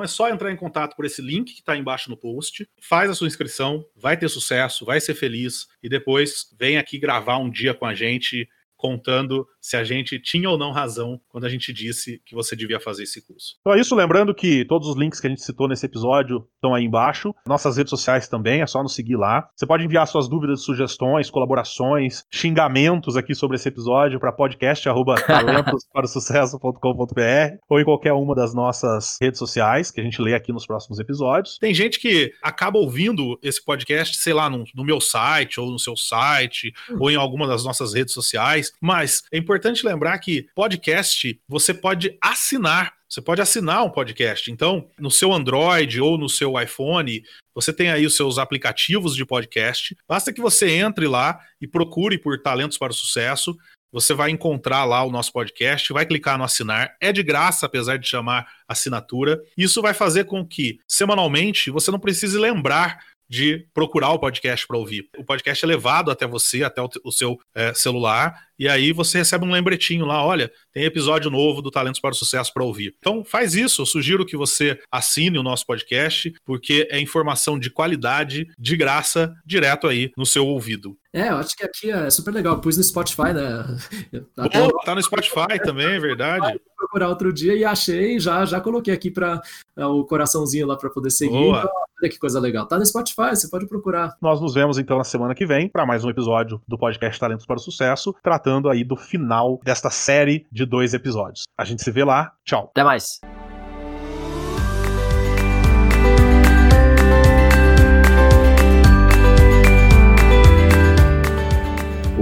é só entrar em contato por esse link que está embaixo no post, faz a sua inscrição, vai ter sucesso, vai ser feliz e depois vem aqui gravar um dia com a gente contando se a gente tinha ou não razão quando a gente disse que você devia fazer esse curso. Então é isso, lembrando que todos os links que a gente citou nesse episódio estão aí embaixo. Nossas redes sociais também, é só nos seguir lá. Você pode enviar suas dúvidas, sugestões, colaborações, xingamentos aqui sobre esse episódio para podcast@talentosparaosucesso.com.br ou em qualquer uma das nossas redes sociais que a gente lê aqui nos próximos episódios. Tem gente que acaba ouvindo esse podcast, sei lá, no, no meu site ou no seu site hum. ou em alguma das nossas redes sociais, mas é importante lembrar que podcast você pode assinar você pode assinar um podcast. Então, no seu Android ou no seu iPhone, você tem aí os seus aplicativos de podcast. Basta que você entre lá e procure por Talentos para o Sucesso. Você vai encontrar lá o nosso podcast, vai clicar no assinar. É de graça, apesar de chamar assinatura. Isso vai fazer com que, semanalmente, você não precise lembrar de procurar o podcast para ouvir. O podcast é levado até você, até o, o seu é, celular, e aí você recebe um lembretinho lá, olha, tem episódio novo do Talentos para o Sucesso para ouvir. Então faz isso, eu sugiro que você assine o nosso podcast, porque é informação de qualidade, de graça, direto aí no seu ouvido. É, eu acho que aqui é super legal. Eu pus no Spotify, né? Oh, tá no Spotify também, é verdade. Procurar outro dia e achei, já já coloquei aqui para é, o coraçãozinho lá para poder seguir. Então, olha que coisa legal. Tá no Spotify, você pode procurar. Nós nos vemos então na semana que vem para mais um episódio do podcast Talentos para o Sucesso, tratando aí do final desta série de dois episódios. A gente se vê lá. Tchau. Até mais.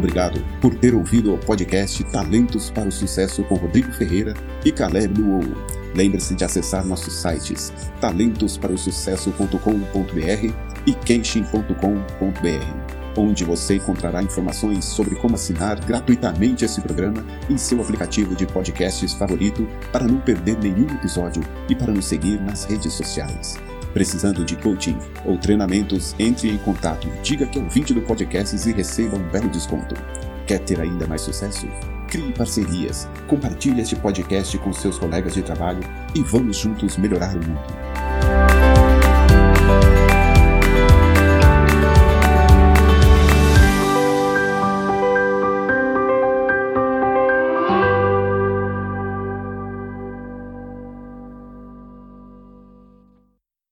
Obrigado por ter ouvido o podcast Talentos para o Sucesso com Rodrigo Ferreira e Caleb Luou. Lembre-se de acessar nossos sites talentosparosucesso.com.br e kenshin.com.br onde você encontrará informações sobre como assinar gratuitamente esse programa em seu aplicativo de podcasts favorito para não perder nenhum episódio e para nos seguir nas redes sociais. Precisando de coaching ou treinamentos, entre em contato, diga que é ouvinte do podcast e receba um belo desconto. Quer ter ainda mais sucesso? Crie parcerias, compartilhe este podcast com seus colegas de trabalho e vamos juntos melhorar o mundo.